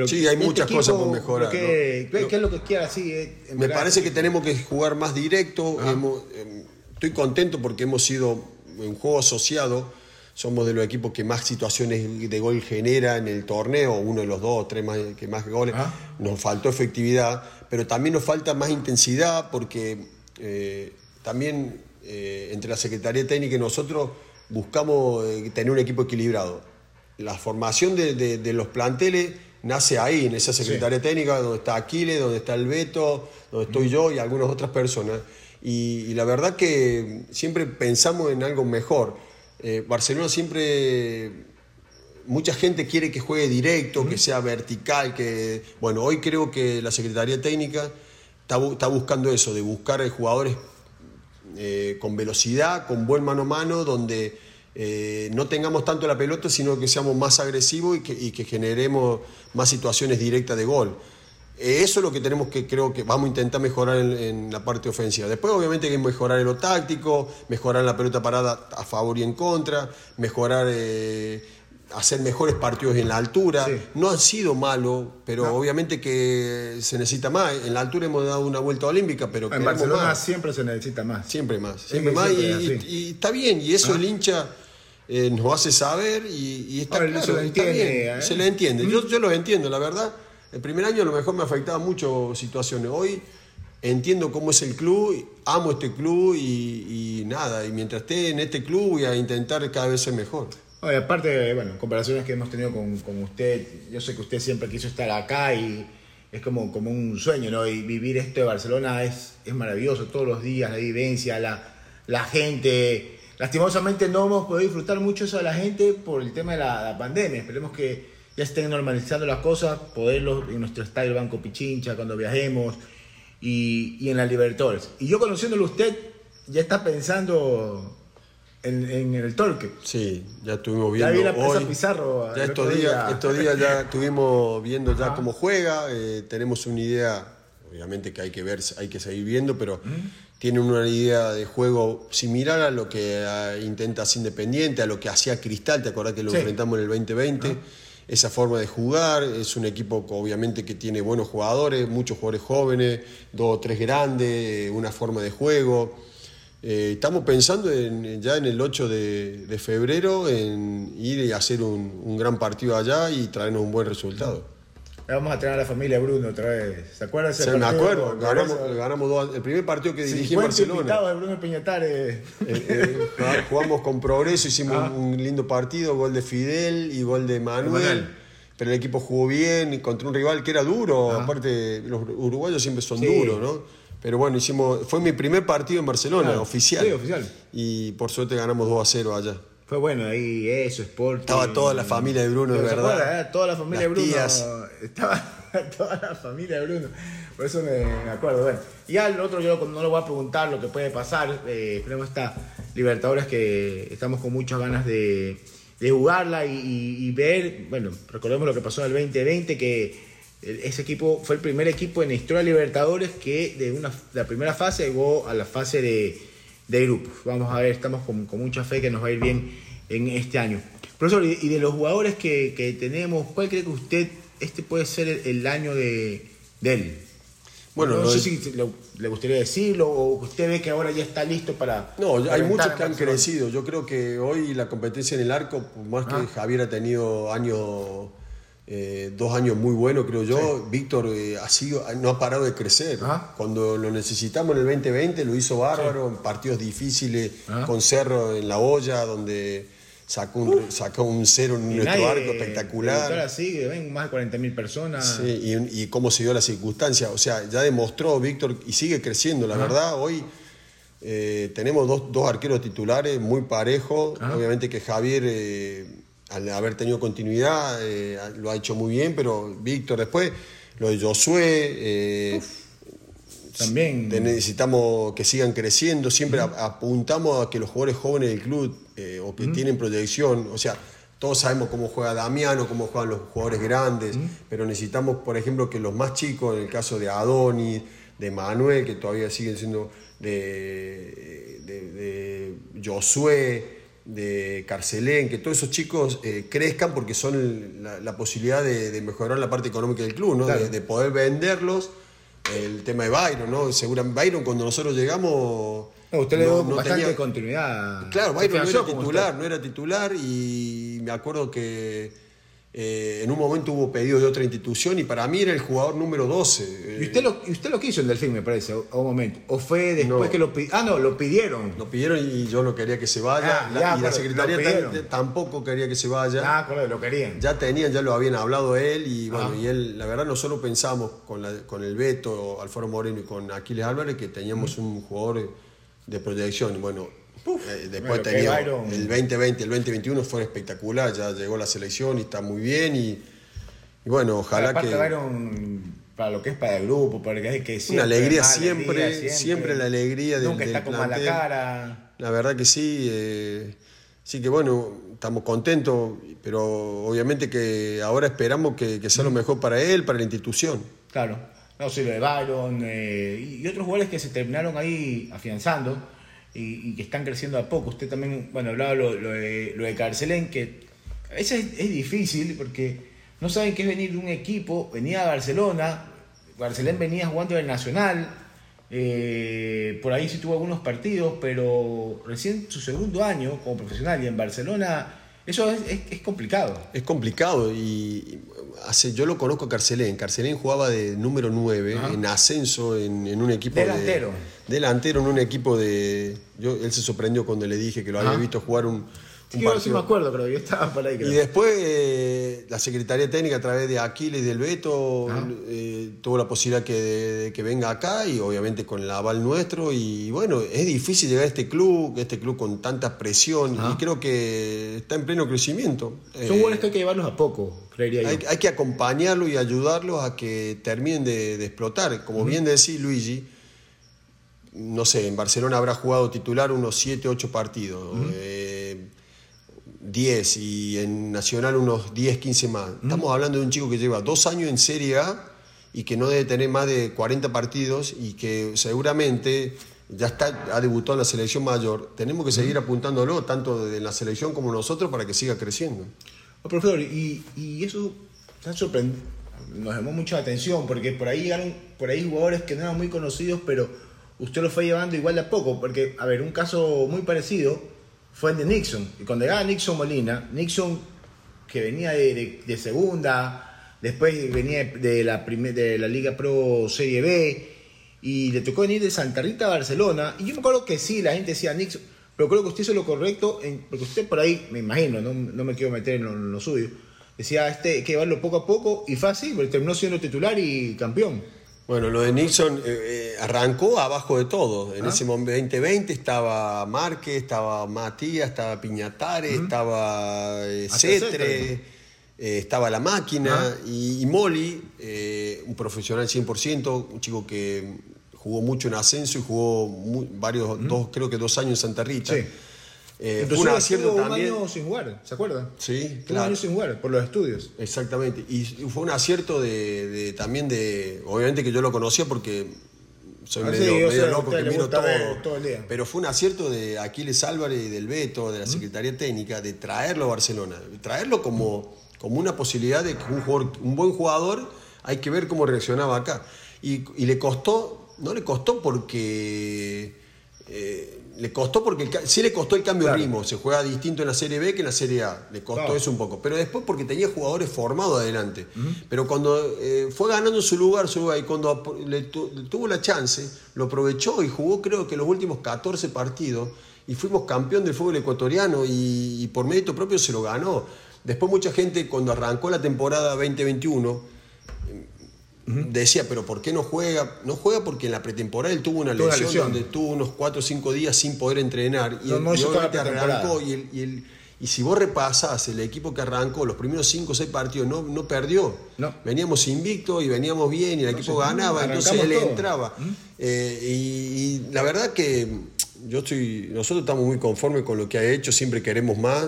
sí, hay muchas cosas por mejorar. ¿Qué, es lo que quiere así? Eh, me parece que tenemos que jugar más directo. Em, estoy contento porque hemos sido en juego asociado. Somos de los equipos que más situaciones de gol genera en el torneo, uno de los dos o tres más, que más goles. Nos faltó efectividad, pero también nos falta más intensidad porque eh, también eh, entre la Secretaría Técnica y nosotros buscamos tener un equipo equilibrado. La formación de los planteles nace ahí, en esa secretaria técnica, donde está Aquiles, donde está el Beto, donde estoy yo y algunas otras personas. Y, la verdad que siempre pensamos en algo mejor. Eh, Barcelona siempre, mucha gente quiere que juegue directo, que sea vertical, que, bueno, hoy creo que la Secretaría Técnica está, buscando eso, de buscar jugadores eh, con velocidad, con buen mano a mano, donde eh, no tengamos tanto la pelota, sino que seamos más agresivos y que, generemos más situaciones directas de gol. Eh, eso es lo que tenemos que, creo que vamos a intentar mejorar en, la parte ofensiva. Después, obviamente, hay que mejorar en lo táctico, mejorar la pelota parada a favor y en contra, mejorar, eh, hacer mejores partidos en la altura. No han sido malos, pero obviamente que se necesita más. En la altura hemos dado una vuelta olímpica, pero. En Barcelona siempre se necesita más. Siempre más, siempre más. Y, está bien, y eso el hincha eh, nos hace saber y, está claro, se, lo entiende, ¿eh? se le entiende. Yo, yo los entiendo, la verdad. El primer año a lo mejor me afectaba mucho situaciones. Hoy entiendo cómo es el club, amo este club y, nada, y mientras esté en este club voy a intentar cada vez ser mejor. Aparte, bueno, comparaciones que hemos tenido con, con, usted, yo sé que usted siempre quiso estar acá y es como, como un sueño, ¿no? Y vivir esto de Barcelona es, es maravilloso, todos los días, la vivencia, la, la gente, Lastimosamente no hemos podido disfrutar mucho eso de la gente por el tema de la, pandemia. Esperemos que ya estén normalizando las cosas, poderlo en nuestro estadio Banco Pichincha cuando viajemos y, en la Libertadores. Y yo conociéndolo usted, ya está pensando en, el torque. Sí, ya estuvimos viendo. Ya vi la hoy, Pizarro. Ya estos días, estos días ya estuvimos viendo ya cómo juega. Eh, tenemos una idea, obviamente que hay que ver, hay que seguir viendo, pero tiene una idea de juego similar a lo que intenta hacer Independiente, a lo que hacía Cristal, te acordás que lo enfrentamos en el 2020. Ah. Esa forma de jugar, es un equipo obviamente que tiene buenos jugadores, muchos jugadores jóvenes, dos o tres grandes, una forma de juego. Eh, estamos pensando ya en el 8 de, febrero en ir y hacer un, un gran partido allá y traernos un buen resultado. Vamos a tener a la familia Bruno otra vez. ¿Se acuerdan ese Me acuerdo, ganamos, dos, el primer partido que dirigí en Barcelona. de Bruno Peñatares. Eh, eh, jugamos con progreso, hicimos ah. un lindo partido, gol de Fidel y gol de Manuel. Pero el equipo jugó bien contra un rival que era duro. Ah. Aparte, los uruguayos siempre son duros, ¿no? Pero bueno, hicimos, fue mi primer partido en Barcelona, oficial. Sí, oficial. Y por suerte ganamos 2 a 0 allá. Fue bueno ahí, eso, Sport. Estaba toda la familia de Bruno, de verdad. Eh? Toda la familia de Bruno. Estaba toda la familia de Bruno. Por eso me, acuerdo. Bueno, y al otro yo no le voy a preguntar lo que puede pasar. Eh, esperemos esta Libertadores que estamos con muchas ganas de, jugarla y, ver. Bueno, recordemos lo que pasó en el 2020, que ese equipo fue el primer equipo en la historia de Libertadores que de una, la primera fase llegó a la fase de de grupos. Vamos a ver, estamos con, mucha fe que nos va a ir bien en este año. Profesor, y de los jugadores que, tenemos, ¿cuál cree que usted este puede ser el, año de, él? Bueno, no, sé si le, gustaría decirlo o usted ve que ahora ya está listo para... No, hay muchos que han crecido. Yo creo que hoy la competencia en el arco, por más que ah. Javier ha tenido años eh, dos años muy buenos, creo yo. Víctor eh, ha sido, no ha parado de crecer. Ajá. Cuando lo necesitamos en el 2020 lo hizo bárbaro, en partidos difíciles, Ajá. con Cerro en la olla, donde sacó un, sacó un cero en Y nuestro arco espectacular. así, ven más de 40.000 personas. Sí, y, y cómo se dio la circunstancia. O sea, ya demostró Víctor y sigue creciendo. La verdad, hoy eh, tenemos dos, dos arqueros titulares muy parejos. Obviamente que Javier, al haber tenido continuidad, eh, lo ha hecho muy bien, pero Víctor después, lo de Josué. eh, También. necesitamos que sigan creciendo, siempre ap- apuntamos a que los jugadores jóvenes del club eh, o que tienen proyección, o sea, todos sabemos cómo juega Damiano, cómo juegan los jugadores grandes, pero necesitamos, por ejemplo, que los más chicos, en el caso de Adonis, de Manuel, que todavía siguen siendo de, de, de Josué, de Carcelén, que todos esos chicos eh, crezcan porque son la, la posibilidad de, de mejorar la parte económica del club, ¿no? Claro. de, de poder venderlos el tema de Byron, ¿no? Seguramente Byron cuando nosotros llegamos. No, usted le dio no bastante tenía- continuidad. Claro, Byron no era titular, no era titular y me acuerdo que eh, en un momento hubo pedidos de otra institución y para mí era el jugador número 12. Y usted, lo, usted lo quiso en Delfín, me parece, a un momento. ¿O fue después No. que lo pidieron? Ah, no, lo pidieron. Lo pidieron y yo no quería que se vaya. Ah, la- ya, y la secretaría tampoco quería que se vaya. Ah, correcto, lo querían. Ya tenían, ya lo habían hablado él y bueno, Ah. y él, la verdad nosotros pensamos con, la- con el Beto, Alfaro Moreno y con Aquiles Álvarez que teníamos un jugador de proyección. Y bueno, eh, después teníamos Byron- el 2020, el 2021 fue espectacular, ya llegó la selección y está muy bien y, y bueno, ojalá que... Byron, para lo que es para el grupo, para que que Una siempre, alegría siempre, siempre, la alegría del, Nunca está del con mala cara. La verdad que sí. eh, sí que bueno, estamos contentos, pero obviamente que ahora esperamos que, que sea lo mejor para él, para la institución. Claro. No, sí, lo de Byron eh, y y otros jugadores que se terminaron ahí afianzando y, que están creciendo a poco. Usted también, bueno, hablaba lo, de, lo de Carcelén, que a veces es, difícil porque no saben qué es venir de un equipo. Venía a Barcelona, Barcelona venía jugando en el Nacional, eh, por ahí sí tuvo algunos partidos, pero recién su segundo año como profesional y en Barcelona, eso es, es- es complicado. Es complicado y hace, yo lo conozco a Carcelén. Carcelén jugaba de número 9 Ajá. en ascenso en, en un equipo Delantero. de... Delantero en un equipo de... Yo, él se sorprendió cuando le dije que lo había visto jugar un, yo sí me acuerdo, creo, yo estaba por ahí. creo. Y después eh, la Secretaría Técnica a través de Aquiles y del Beto Ah. eh, tuvo la posibilidad que, de que venga acá y obviamente con el aval nuestro y bueno, es difícil llegar a este club, este club con tanta presión Ah. y creo que está en pleno crecimiento. Son Eh, jugadores que hay que llevarlos a poco, creería yo. hay, que acompañarlos y ayudarlos a que terminen de, de explotar. Como bien decís, Luigi, no sé, en Barcelona habrá jugado titular unos 7, 8 partidos, eh, 10 y en Nacional unos 10, 15 más. Estamos hablando de un chico que lleva dos años en Serie A y que no debe tener más de 40 partidos y que seguramente ya está, ha debutado en la selección mayor. Tenemos que seguir apuntándolo, tanto de la selección como nosotros, para que siga creciendo. Oh, profesor, y, y eso. Nos llamó mucho la atención porque por ahí llegaron por ahí jugadores que no eran muy conocidos, pero usted los fue llevando igual de a poco. Porque, a ver, un caso muy parecido fue el de Nixon. Y cuando llegaba Nixon Molina, Nixon que venía de, segunda, después venía de la, primer- de la Liga Pro Serie B, y le tocó venir de Santa Rita a Barcelona. Y yo me acuerdo que sí, la gente decía Nixon, pero creo que usted hizo lo correcto, en- porque usted por ahí, me imagino, no, no me quiero meter en lo, en lo suyo, decía este que llevarlo poco a poco, y fácil, porque terminó siendo titular y campeón. Bueno, lo de Nixon eh, eh, arrancó abajo de todo. En Ah. ese momento 2020 estaba Márquez, estaba Matías, estaba Piñatare, estaba eh, Cetre, eh, estaba La Máquina Ah. y, y Molly, eh, un profesional 100%, un chico que jugó mucho en ascenso y jugó mu- varios, dos, creo que dos años en Santa Rita. Sí. Eh, fue Inclusive un acierto también. un año sin jugar, ¿se acuerdan? Sí, Estuvo un claro. año sin jugar, por los estudios. Exactamente. Y fue un acierto de, de- también de. Obviamente que yo lo conocía porque soy Ah, medio, loco que miro todo. ver todo el día. Pero fue un acierto de Aquiles Álvarez y del Beto, de la Secretaría Técnica, de traerlo a Barcelona. Traerlo como, como una posibilidad de que un, jugador- un buen jugador hay que ver cómo reaccionaba acá. Y, y le costó, no le costó porque. eh, le costó porque sí le costó el cambio de ritmo. Se juega distinto en la Serie B que en la Serie A. Le costó eso un poco. Pero después porque tenía jugadores formados adelante. Pero cuando eh, fue ganando su lugar, su y cuando le, tuvo la chance, lo aprovechó y jugó creo que los últimos 14 partidos. Y fuimos campeón del fútbol ecuatoriano y, y por mérito propio se lo ganó. Después mucha gente cuando arrancó la temporada 2021 decía, pero ¿por qué no juega? No juega porque en la pretemporada él tuvo una lesión, donde tuvo unos 4 o 5 días sin poder entrenar. Y, no, arrancó y, y, si vos repasás el equipo que arrancó, los primeros 5 o 6 partidos no, no perdió. No. Veníamos invictos y veníamos bien y el equipo ganaba, entonces él entraba. Eh, y, la verdad que yo estoy, nosotros estamos muy conformes con lo que ha hecho, siempre queremos más.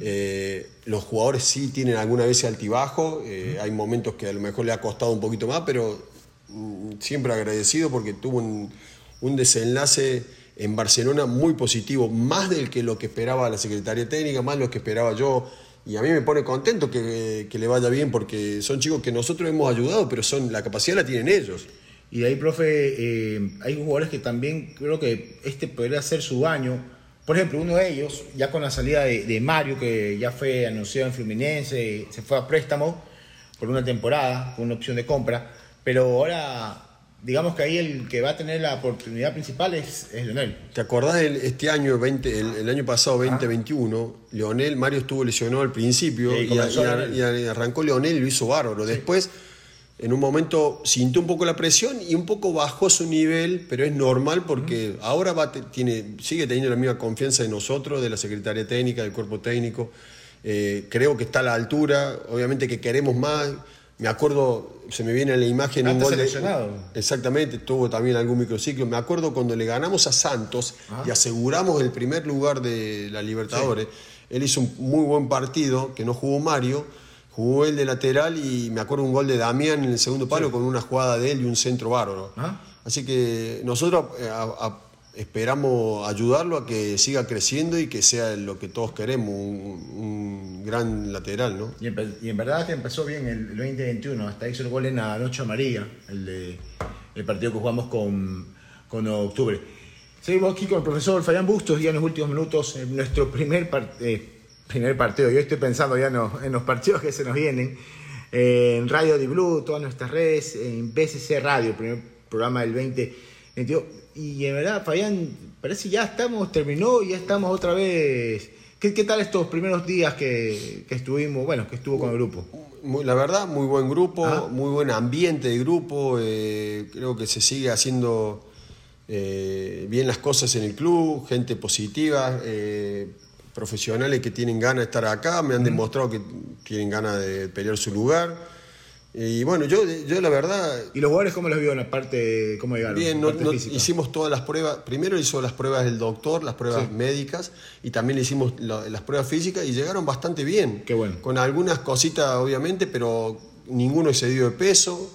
Eh, los jugadores sí tienen alguna vez altibajo, eh, hay momentos que a lo mejor le ha costado un poquito más, pero mm, siempre agradecido porque tuvo un, desenlace en Barcelona muy positivo, más del que lo que esperaba la Secretaría Técnica, más de lo que esperaba yo. Y a mí me pone contento que, le vaya bien porque son chicos que nosotros hemos ayudado, pero son la capacidad la tienen ellos. Y ahí, profe, eh, hay jugadores que también creo que este podría ser su año por ejemplo, uno de ellos, ya con la salida de, Mario, que ya fue anunciado en Fluminense, se fue a préstamo por una temporada, con una opción de compra, pero ahora digamos que ahí el que va a tener la oportunidad principal es, es Leonel. ¿Te acordás del, este año, 20, el, año pasado, 2021? Ah. Leonel, Mario estuvo lesionado al principio y, arrancó Leonel y lo hizo bárbaro. Después en un momento sintió un poco la presión y un poco bajó su nivel, pero es normal porque ahora va, tiene, sigue teniendo la misma confianza de nosotros, de la Secretaría Técnica, del cuerpo técnico. Eh, creo que está a la altura, obviamente que queremos más. Me acuerdo, se me viene la imagen un gol de, Exactamente, tuvo también algún microciclo. Me acuerdo cuando le ganamos a Santos y aseguramos el primer lugar de la Libertadores. Él hizo un muy buen partido, que no jugó Mario Jugó el de lateral y me acuerdo un gol de Damián en el segundo palo con una jugada de él y un centro bárbaro. ¿Ah? Así que nosotros eh, esperamos ayudarlo a que siga creciendo y que sea lo que todos queremos, un, gran lateral. ¿no? Y, en, verdad que empezó bien el 2021, hasta hizo el gol en la noche amarilla, el, de, el partido que jugamos con, con octubre. Seguimos aquí con el profesor Fayán Bustos, ya en los últimos minutos, en nuestro primer partido. Eh, primer partido. Yo estoy pensando ya en los, partidos que se nos vienen. en Radio Di Blue, todas nuestras redes, en BCC Radio, primer programa del 2022. Y en verdad, Fabián, parece ya estamos, terminó y ya estamos otra vez. ¿Qué, qué tal estos primeros días que, estuvimos, bueno, que estuvo con el grupo? la verdad, muy buen grupo, ah. muy buen ambiente de grupo. Eh, creo que se sigue haciendo eh, bien las cosas en el club, gente positiva. Profesionales que tienen ganas de estar acá, me han demostrado que tienen ganas de pelear su lugar. Y bueno, yo, yo la verdad... ¿Y los jugadores cómo los vio en la parte, cómo llegaron? Bien, hicimos todas las pruebas, primero hizo las pruebas del doctor, las pruebas médicas, y también le hicimos las pruebas físicas y llegaron bastante bien. Qué bueno. Con algunas cositas, obviamente, pero ninguno excedido de peso,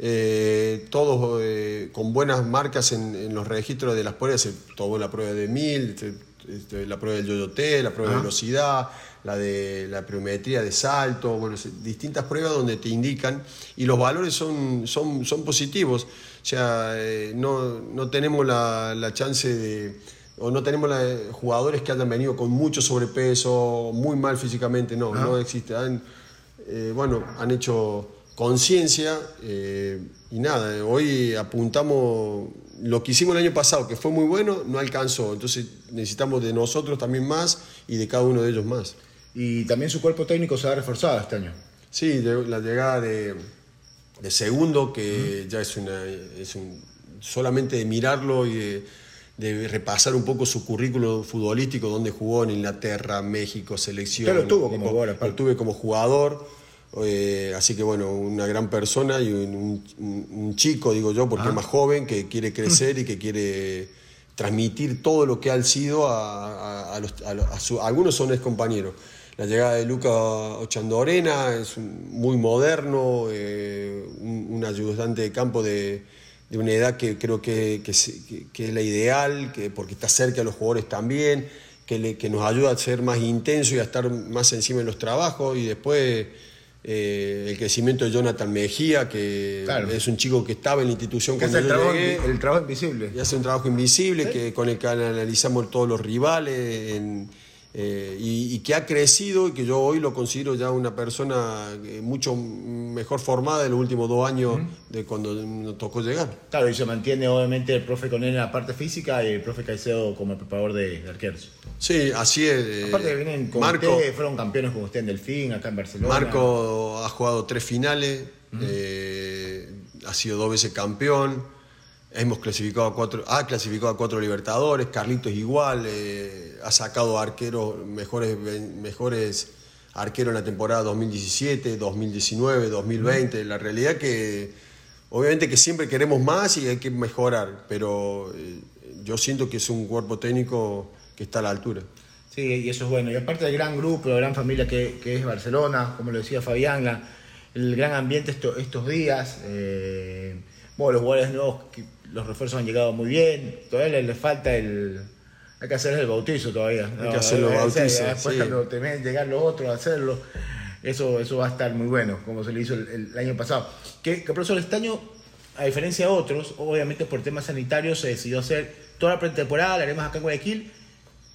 eh, todos eh, con buenas marcas en, los registros de las pruebas, se tomó la prueba de mil, este, la prueba del yoyote, la prueba de velocidad, la de la pliometría de salto, bueno, distintas pruebas donde te indican y los valores son, son, son positivos. O sea, eh, no, no, tenemos la, la, chance de, o no tenemos jugadores que hayan venido con mucho sobrepeso, muy mal físicamente, no, no existe. Eh, bueno, han hecho conciencia eh, y nada, hoy apuntamos lo que hicimos el año pasado, que fue muy bueno, no alcanzó. Entonces necesitamos de nosotros también más y de cada uno de ellos más. Y también su cuerpo técnico se ha reforzado este año. Sí, la llegada de, segundo, que ya es una. Es un, solamente de mirarlo y de, repasar un poco su currículo futbolístico, donde jugó en Inglaterra, México, selección. Tuvo como jugador. Lo tuve como jugador eh, así que bueno, una gran persona y un, chico, digo yo, porque es más joven, que quiere crecer y que quiere transmitir todo lo que ha sido a, algunos son ex compañeros. La llegada de Luca Ochandorena es muy moderno, eh, un, ayudante de campo de, una edad que creo que, es la ideal, que, porque está cerca de los jugadores también, que, que nos ayuda a ser más intenso y a estar más encima de los trabajos y después eh, el crecimiento de Jonathan Mejía, que es un chico que estaba en la institución cuando el, trabajo, el trabajo invisible. Y hace un trabajo invisible que, con el que analizamos todos los rivales. En, eh, y, que ha crecido y que yo hoy lo considero ya una persona eh, mucho mejor formada en los últimos dos años de cuando nos tocó llegar. Claro, y se mantiene obviamente el profe con él en la parte física y el profe Caicedo como el preparador de, arqueros. Sí, así es. Eh, Aparte que vienen con Marco, fueron campeones con usted en Delfín, acá en Barcelona. Marco ha jugado tres finales, ha sido dos veces campeón. Hemos clasificado a cuatro, ha clasificado a cuatro Libertadores, Carlitos igual, eh, ha sacado arqueros, mejores, mejores arqueros en la temporada 2017, 2019, 2020. La realidad que obviamente que siempre queremos más y hay que mejorar, pero eh, yo siento que es un cuerpo técnico que está a la altura. Sí, y eso es bueno. Y aparte del gran grupo, la gran familia que, es Barcelona, como lo decía Fabián, el gran ambiente estos días. Eh, bueno, los jugadores nuevos los refuerzos han llegado muy bien, todavía les, falta el... Hay que hacer el bautizo todavía. Hay que hacer el bautizo. Después cuando te llegar los otros a hacerlo, eso, eso va a estar muy bueno, como se le hizo el, año pasado. Que, que profesor, este año, a diferencia de otros, obviamente por temas sanitarios se decidió hacer toda la pretemporada, la haremos acá en Guayaquil,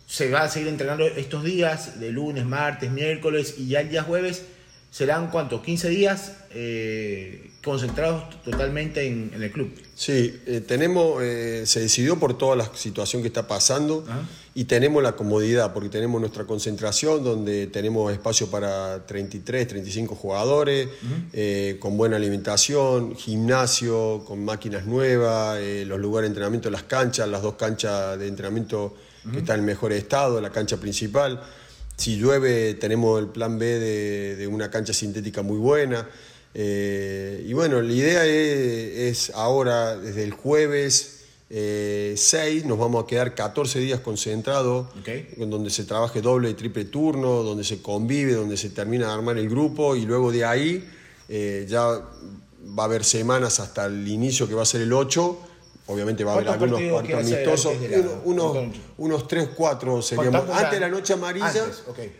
se va a seguir entrenando estos días, de lunes, martes, miércoles y ya el día jueves serán cuántos, 15 días eh, concentrados totalmente en, el club. Sí, eh, tenemos, eh, se decidió por toda la situación que está pasando y tenemos la comodidad porque tenemos nuestra concentración donde tenemos espacio para 33, 35 jugadores, con buena alimentación, gimnasio, con máquinas nuevas, los lugares de entrenamiento, las canchas, las dos canchas de entrenamiento que están en mejor estado, la cancha principal. Si llueve, tenemos el plan B de, una cancha sintética muy buena. Eh, y bueno, la idea es, ahora, desde el jueves 6, eh, nos vamos a quedar 14 días concentrados, en donde se trabaje doble y triple turno, donde se convive, donde se termina de armar el grupo y luego de ahí eh, ya va a haber semanas hasta el inicio que va a ser el 8 Obviamente va a haber algunos partidos amistosos. unos, unos 3, 4 seríamos. Antes de la noche amarilla,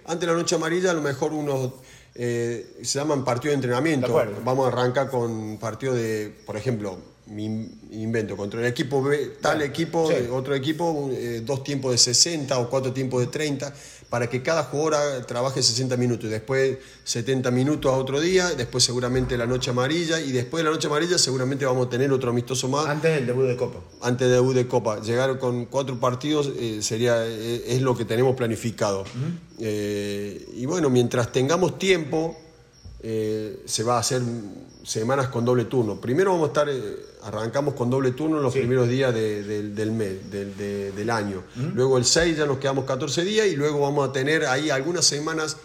antes, de la noche amarilla, a lo mejor unos eh, se llaman partidos de entrenamiento. Vamos a arrancar con partido de, por ejemplo, mi invento, contra el equipo B, tal equipo, otro equipo, eh, dos tiempos de 60 o cuatro tiempos de 30 para que cada jugador trabaje 60 minutos y después 70 minutos a otro día, después seguramente la noche amarilla y después de la noche amarilla seguramente vamos a tener otro amistoso más. Antes del debut de Copa. Antes del debut de Copa. Llegar con cuatro partidos eh, sería, eh, es lo que tenemos planificado. Eh, y bueno, mientras tengamos tiempo, se va a hacer semanas con doble turno. Primero vamos a estar arrancamos con doble turno los primeros días del mes, del, año. Luego el 6 ya nos quedamos 14 días y luego vamos a tener ahí algunas semanas,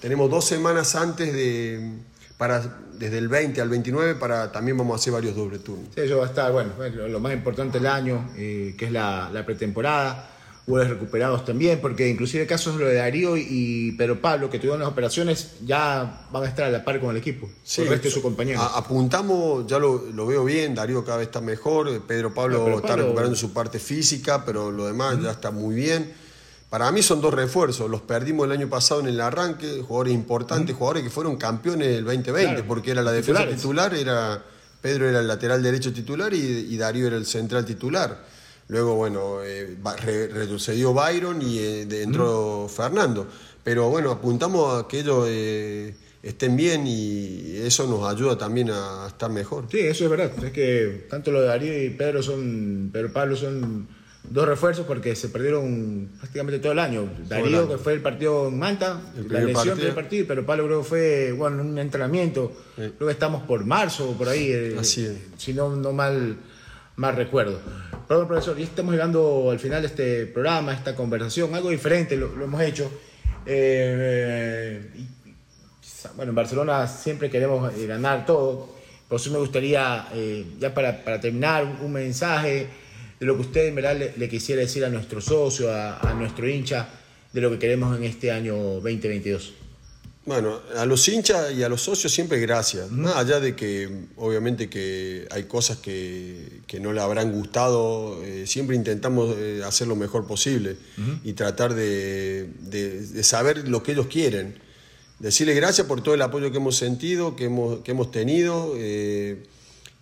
tenemos dos semanas antes de, para, desde el 20 al 29, para también vamos a hacer varios doble turnos. Sí, eso va a estar, bueno, lo más importante del año, eh, que es la, la pretemporada jugadores recuperados también, porque inclusive casos lo de Darío y Pedro Pablo, que tuvieron las operaciones, ya van a estar a la par con el equipo, sí, el resto de su compañero. Apuntamos, ya lo, veo bien, Darío cada vez está mejor, Pedro Pablo está recuperando su parte física, pero lo demás ya está muy bien. Para mí son dos refuerzos, los perdimos el año pasado en el arranque, jugadores importantes, jugadores que fueron campeones del 2020, porque era la defensa titular, era Pedro era el lateral derecho titular y Darío era el central titular. Luego, bueno, eh, retrocedió Byron y eh, entró Fernando. Pero bueno, apuntamos a que ellos eh, estén bien y eso nos ayuda también a estar mejor. Sí, eso es verdad. Es que tanto lo de Darío y Pedro son, Pedro Pablo son dos refuerzos porque se perdieron prácticamente todo el año. Darío, que fue el partido en Manta, la lesión del partido, pero Pablo creo que fue bueno, un entrenamiento. Creo que estamos por marzo, por ahí. Así es. Si no, no mal más recuerdo. Perdón, profesor, ya estamos llegando al final de este programa, esta conversación, algo diferente lo, hemos hecho. Eh, bueno, en Barcelona siempre queremos eh, ganar todo, por eso me gustaría, eh, ya para, para, terminar, un, mensaje de lo que usted en verdad le, quisiera decir a nuestro socio, a, a nuestro hincha, de lo que queremos en este año 2022. Bueno, a los hinchas y a los socios siempre gracias. Más allá de que obviamente que hay cosas que, no le habrán gustado, eh, siempre intentamos eh, hacer lo mejor posible y tratar de, saber lo que ellos quieren. decirle gracias por todo el apoyo que hemos sentido, que hemos, que hemos tenido. Eh,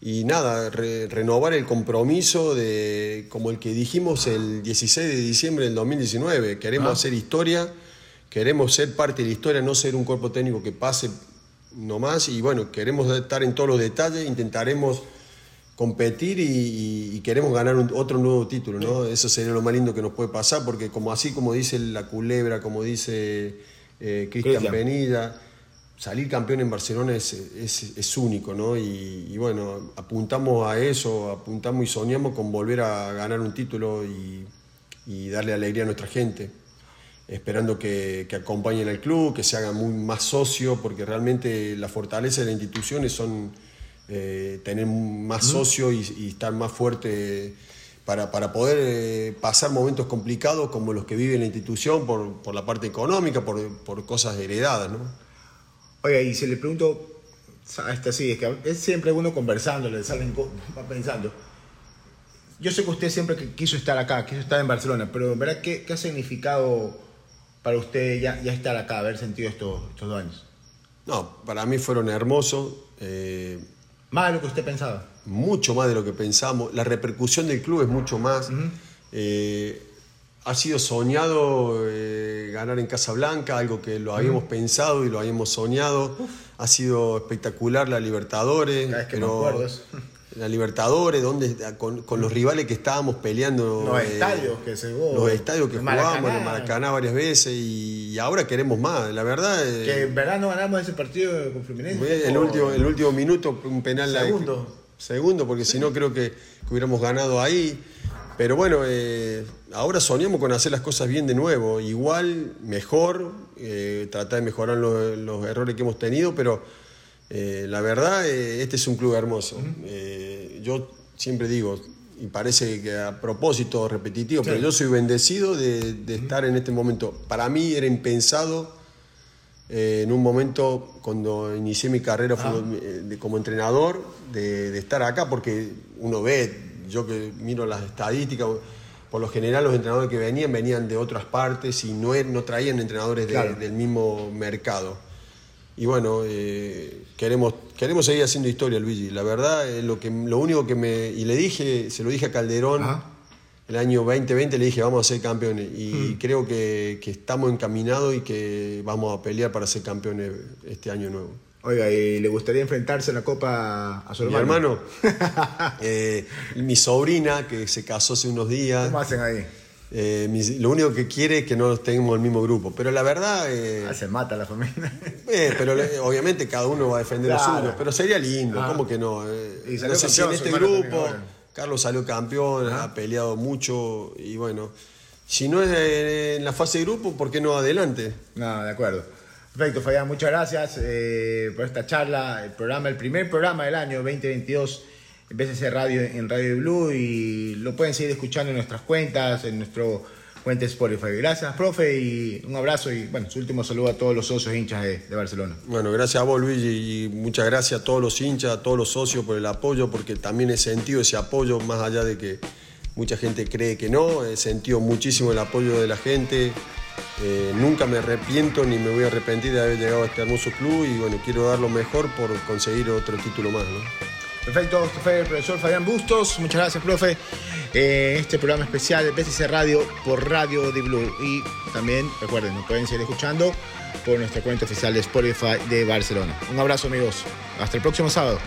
y nada, renovar el compromiso de, como el que dijimos el 16 de diciembre del 2019. Queremos ah. hacer historia, queremos ser parte de la historia, no ser un cuerpo técnico que pase nomás. Y bueno, queremos estar en todos los detalles, intentaremos competir y, queremos ganar otro nuevo título, ¿no? Eso sería lo más lindo que nos puede pasar, porque como así como dice la culebra, como dice eh, Cristian Penilla salir campeón en Barcelona es, es, único, ¿no? Y, bueno, apuntamos a eso, apuntamos y soñamos con volver a ganar un título y, darle alegría a nuestra gente, esperando que, que, acompañen al club, que se hagan muy más socio, porque realmente la fortaleza de las instituciones son eh, tener más socios y, estar más fuerte. Para, para, poder eh, pasar momentos complicados como los que vive la institución por, por la parte económica, por, por cosas heredadas. ¿no? Oiga, y si le pregunto, este, sí, es que es siempre uno conversando, le salen, va pensando. Yo sé que usted siempre quiso estar acá, quiso estar en Barcelona, pero ¿verdad qué, qué ha significado para usted ya, ya estar acá, haber sentido estos, estos dos años? No, para mí fueron hermosos. Eh, más de lo que usted pensaba. Mucho más de lo que pensamos. La repercusión del club es mucho más ha sido soñado eh, ganar en Casablanca, algo que lo habíamos pensado y lo habíamos soñado. Ha sido espectacular la Libertadores. que pero La Libertadores, donde, con, los rivales que estábamos peleando. Los eh, estadios que se Los estadios que jugábamos, en Maracaná varias veces y, ahora queremos más. La verdad. Eh, que en verano ganamos ese partido con Fluminense. El, último, el último minuto, un penal. Segundo. segundo, porque si no creo que, que hubiéramos ganado ahí. Pero bueno, eh, ahora soñamos con hacer las cosas bien de nuevo, igual, mejor, eh, tratar de mejorar los, errores que hemos tenido, pero eh, la verdad, este es un club hermoso. yo siempre digo, y parece que a propósito repetitivo, pero yo soy bendecido de, estar en este momento. Para mí era impensado en un momento cuando inicié mi carrera ah. como entrenador de, de, estar acá, porque uno ve yo que miro las estadísticas, por lo general los entrenadores que venían venían de otras partes y no, no traían entrenadores del mismo mercado. Y bueno, eh, queremos, queremos seguir haciendo historia, Luigi. La verdad, lo, que, lo único que me... Y le dije, se lo dije a Calderón, el año 2020 le dije, vamos a ser campeones. Y hmm. creo que, que estamos encaminados y que vamos a pelear para ser campeones este año nuevo. Oiga, ¿y le gustaría enfrentarse en la Copa a su hermano? Mi hermano. Eh, mi sobrina, que se casó hace unos días. ¿Cómo hacen ahí? Eh, lo único que quiere es que no tengamos el mismo grupo. Pero la verdad. Eh, ah, se mata la familia. pero obviamente cada uno va a defender claro. lo suyo. Pero sería lindo, ah. ¿cómo que no? y no sé si en este grupo. Carlos salió campeón, ha peleado mucho y bueno. Si no es en la fase de grupo, ¿por qué no adelante? No, de acuerdo. Perfecto, Fabián, muchas gracias eh, por esta charla, el programa, el primer programa del año 2022 en BCC Radio en Radio Blue y lo pueden seguir escuchando en nuestras cuentas, en nuestro cuenta Spotify. Gracias, profe, y un abrazo y bueno, su último saludo a todos los socios hinchas de, Barcelona. Bueno, gracias a vos, Luis, y muchas gracias a todos los hinchas, a todos los socios por el apoyo, porque también he sentido ese apoyo, más allá de que mucha gente cree que no, he sentido muchísimo el apoyo de la gente. Eh, nunca me arrepiento ni me voy a arrepentir de haber llegado a este hermoso club y bueno, quiero dar lo mejor por conseguir otro título más. Perfecto, esto fue el profesor Fabián Bustos. Muchas gracias, profe. Eh, este programa especial de PCC Radio por Radio de Blue. Y también, recuerden, nos pueden seguir escuchando por nuestra cuenta oficial de Spotify de Barcelona. Un abrazo, amigos. Hasta el próximo sábado.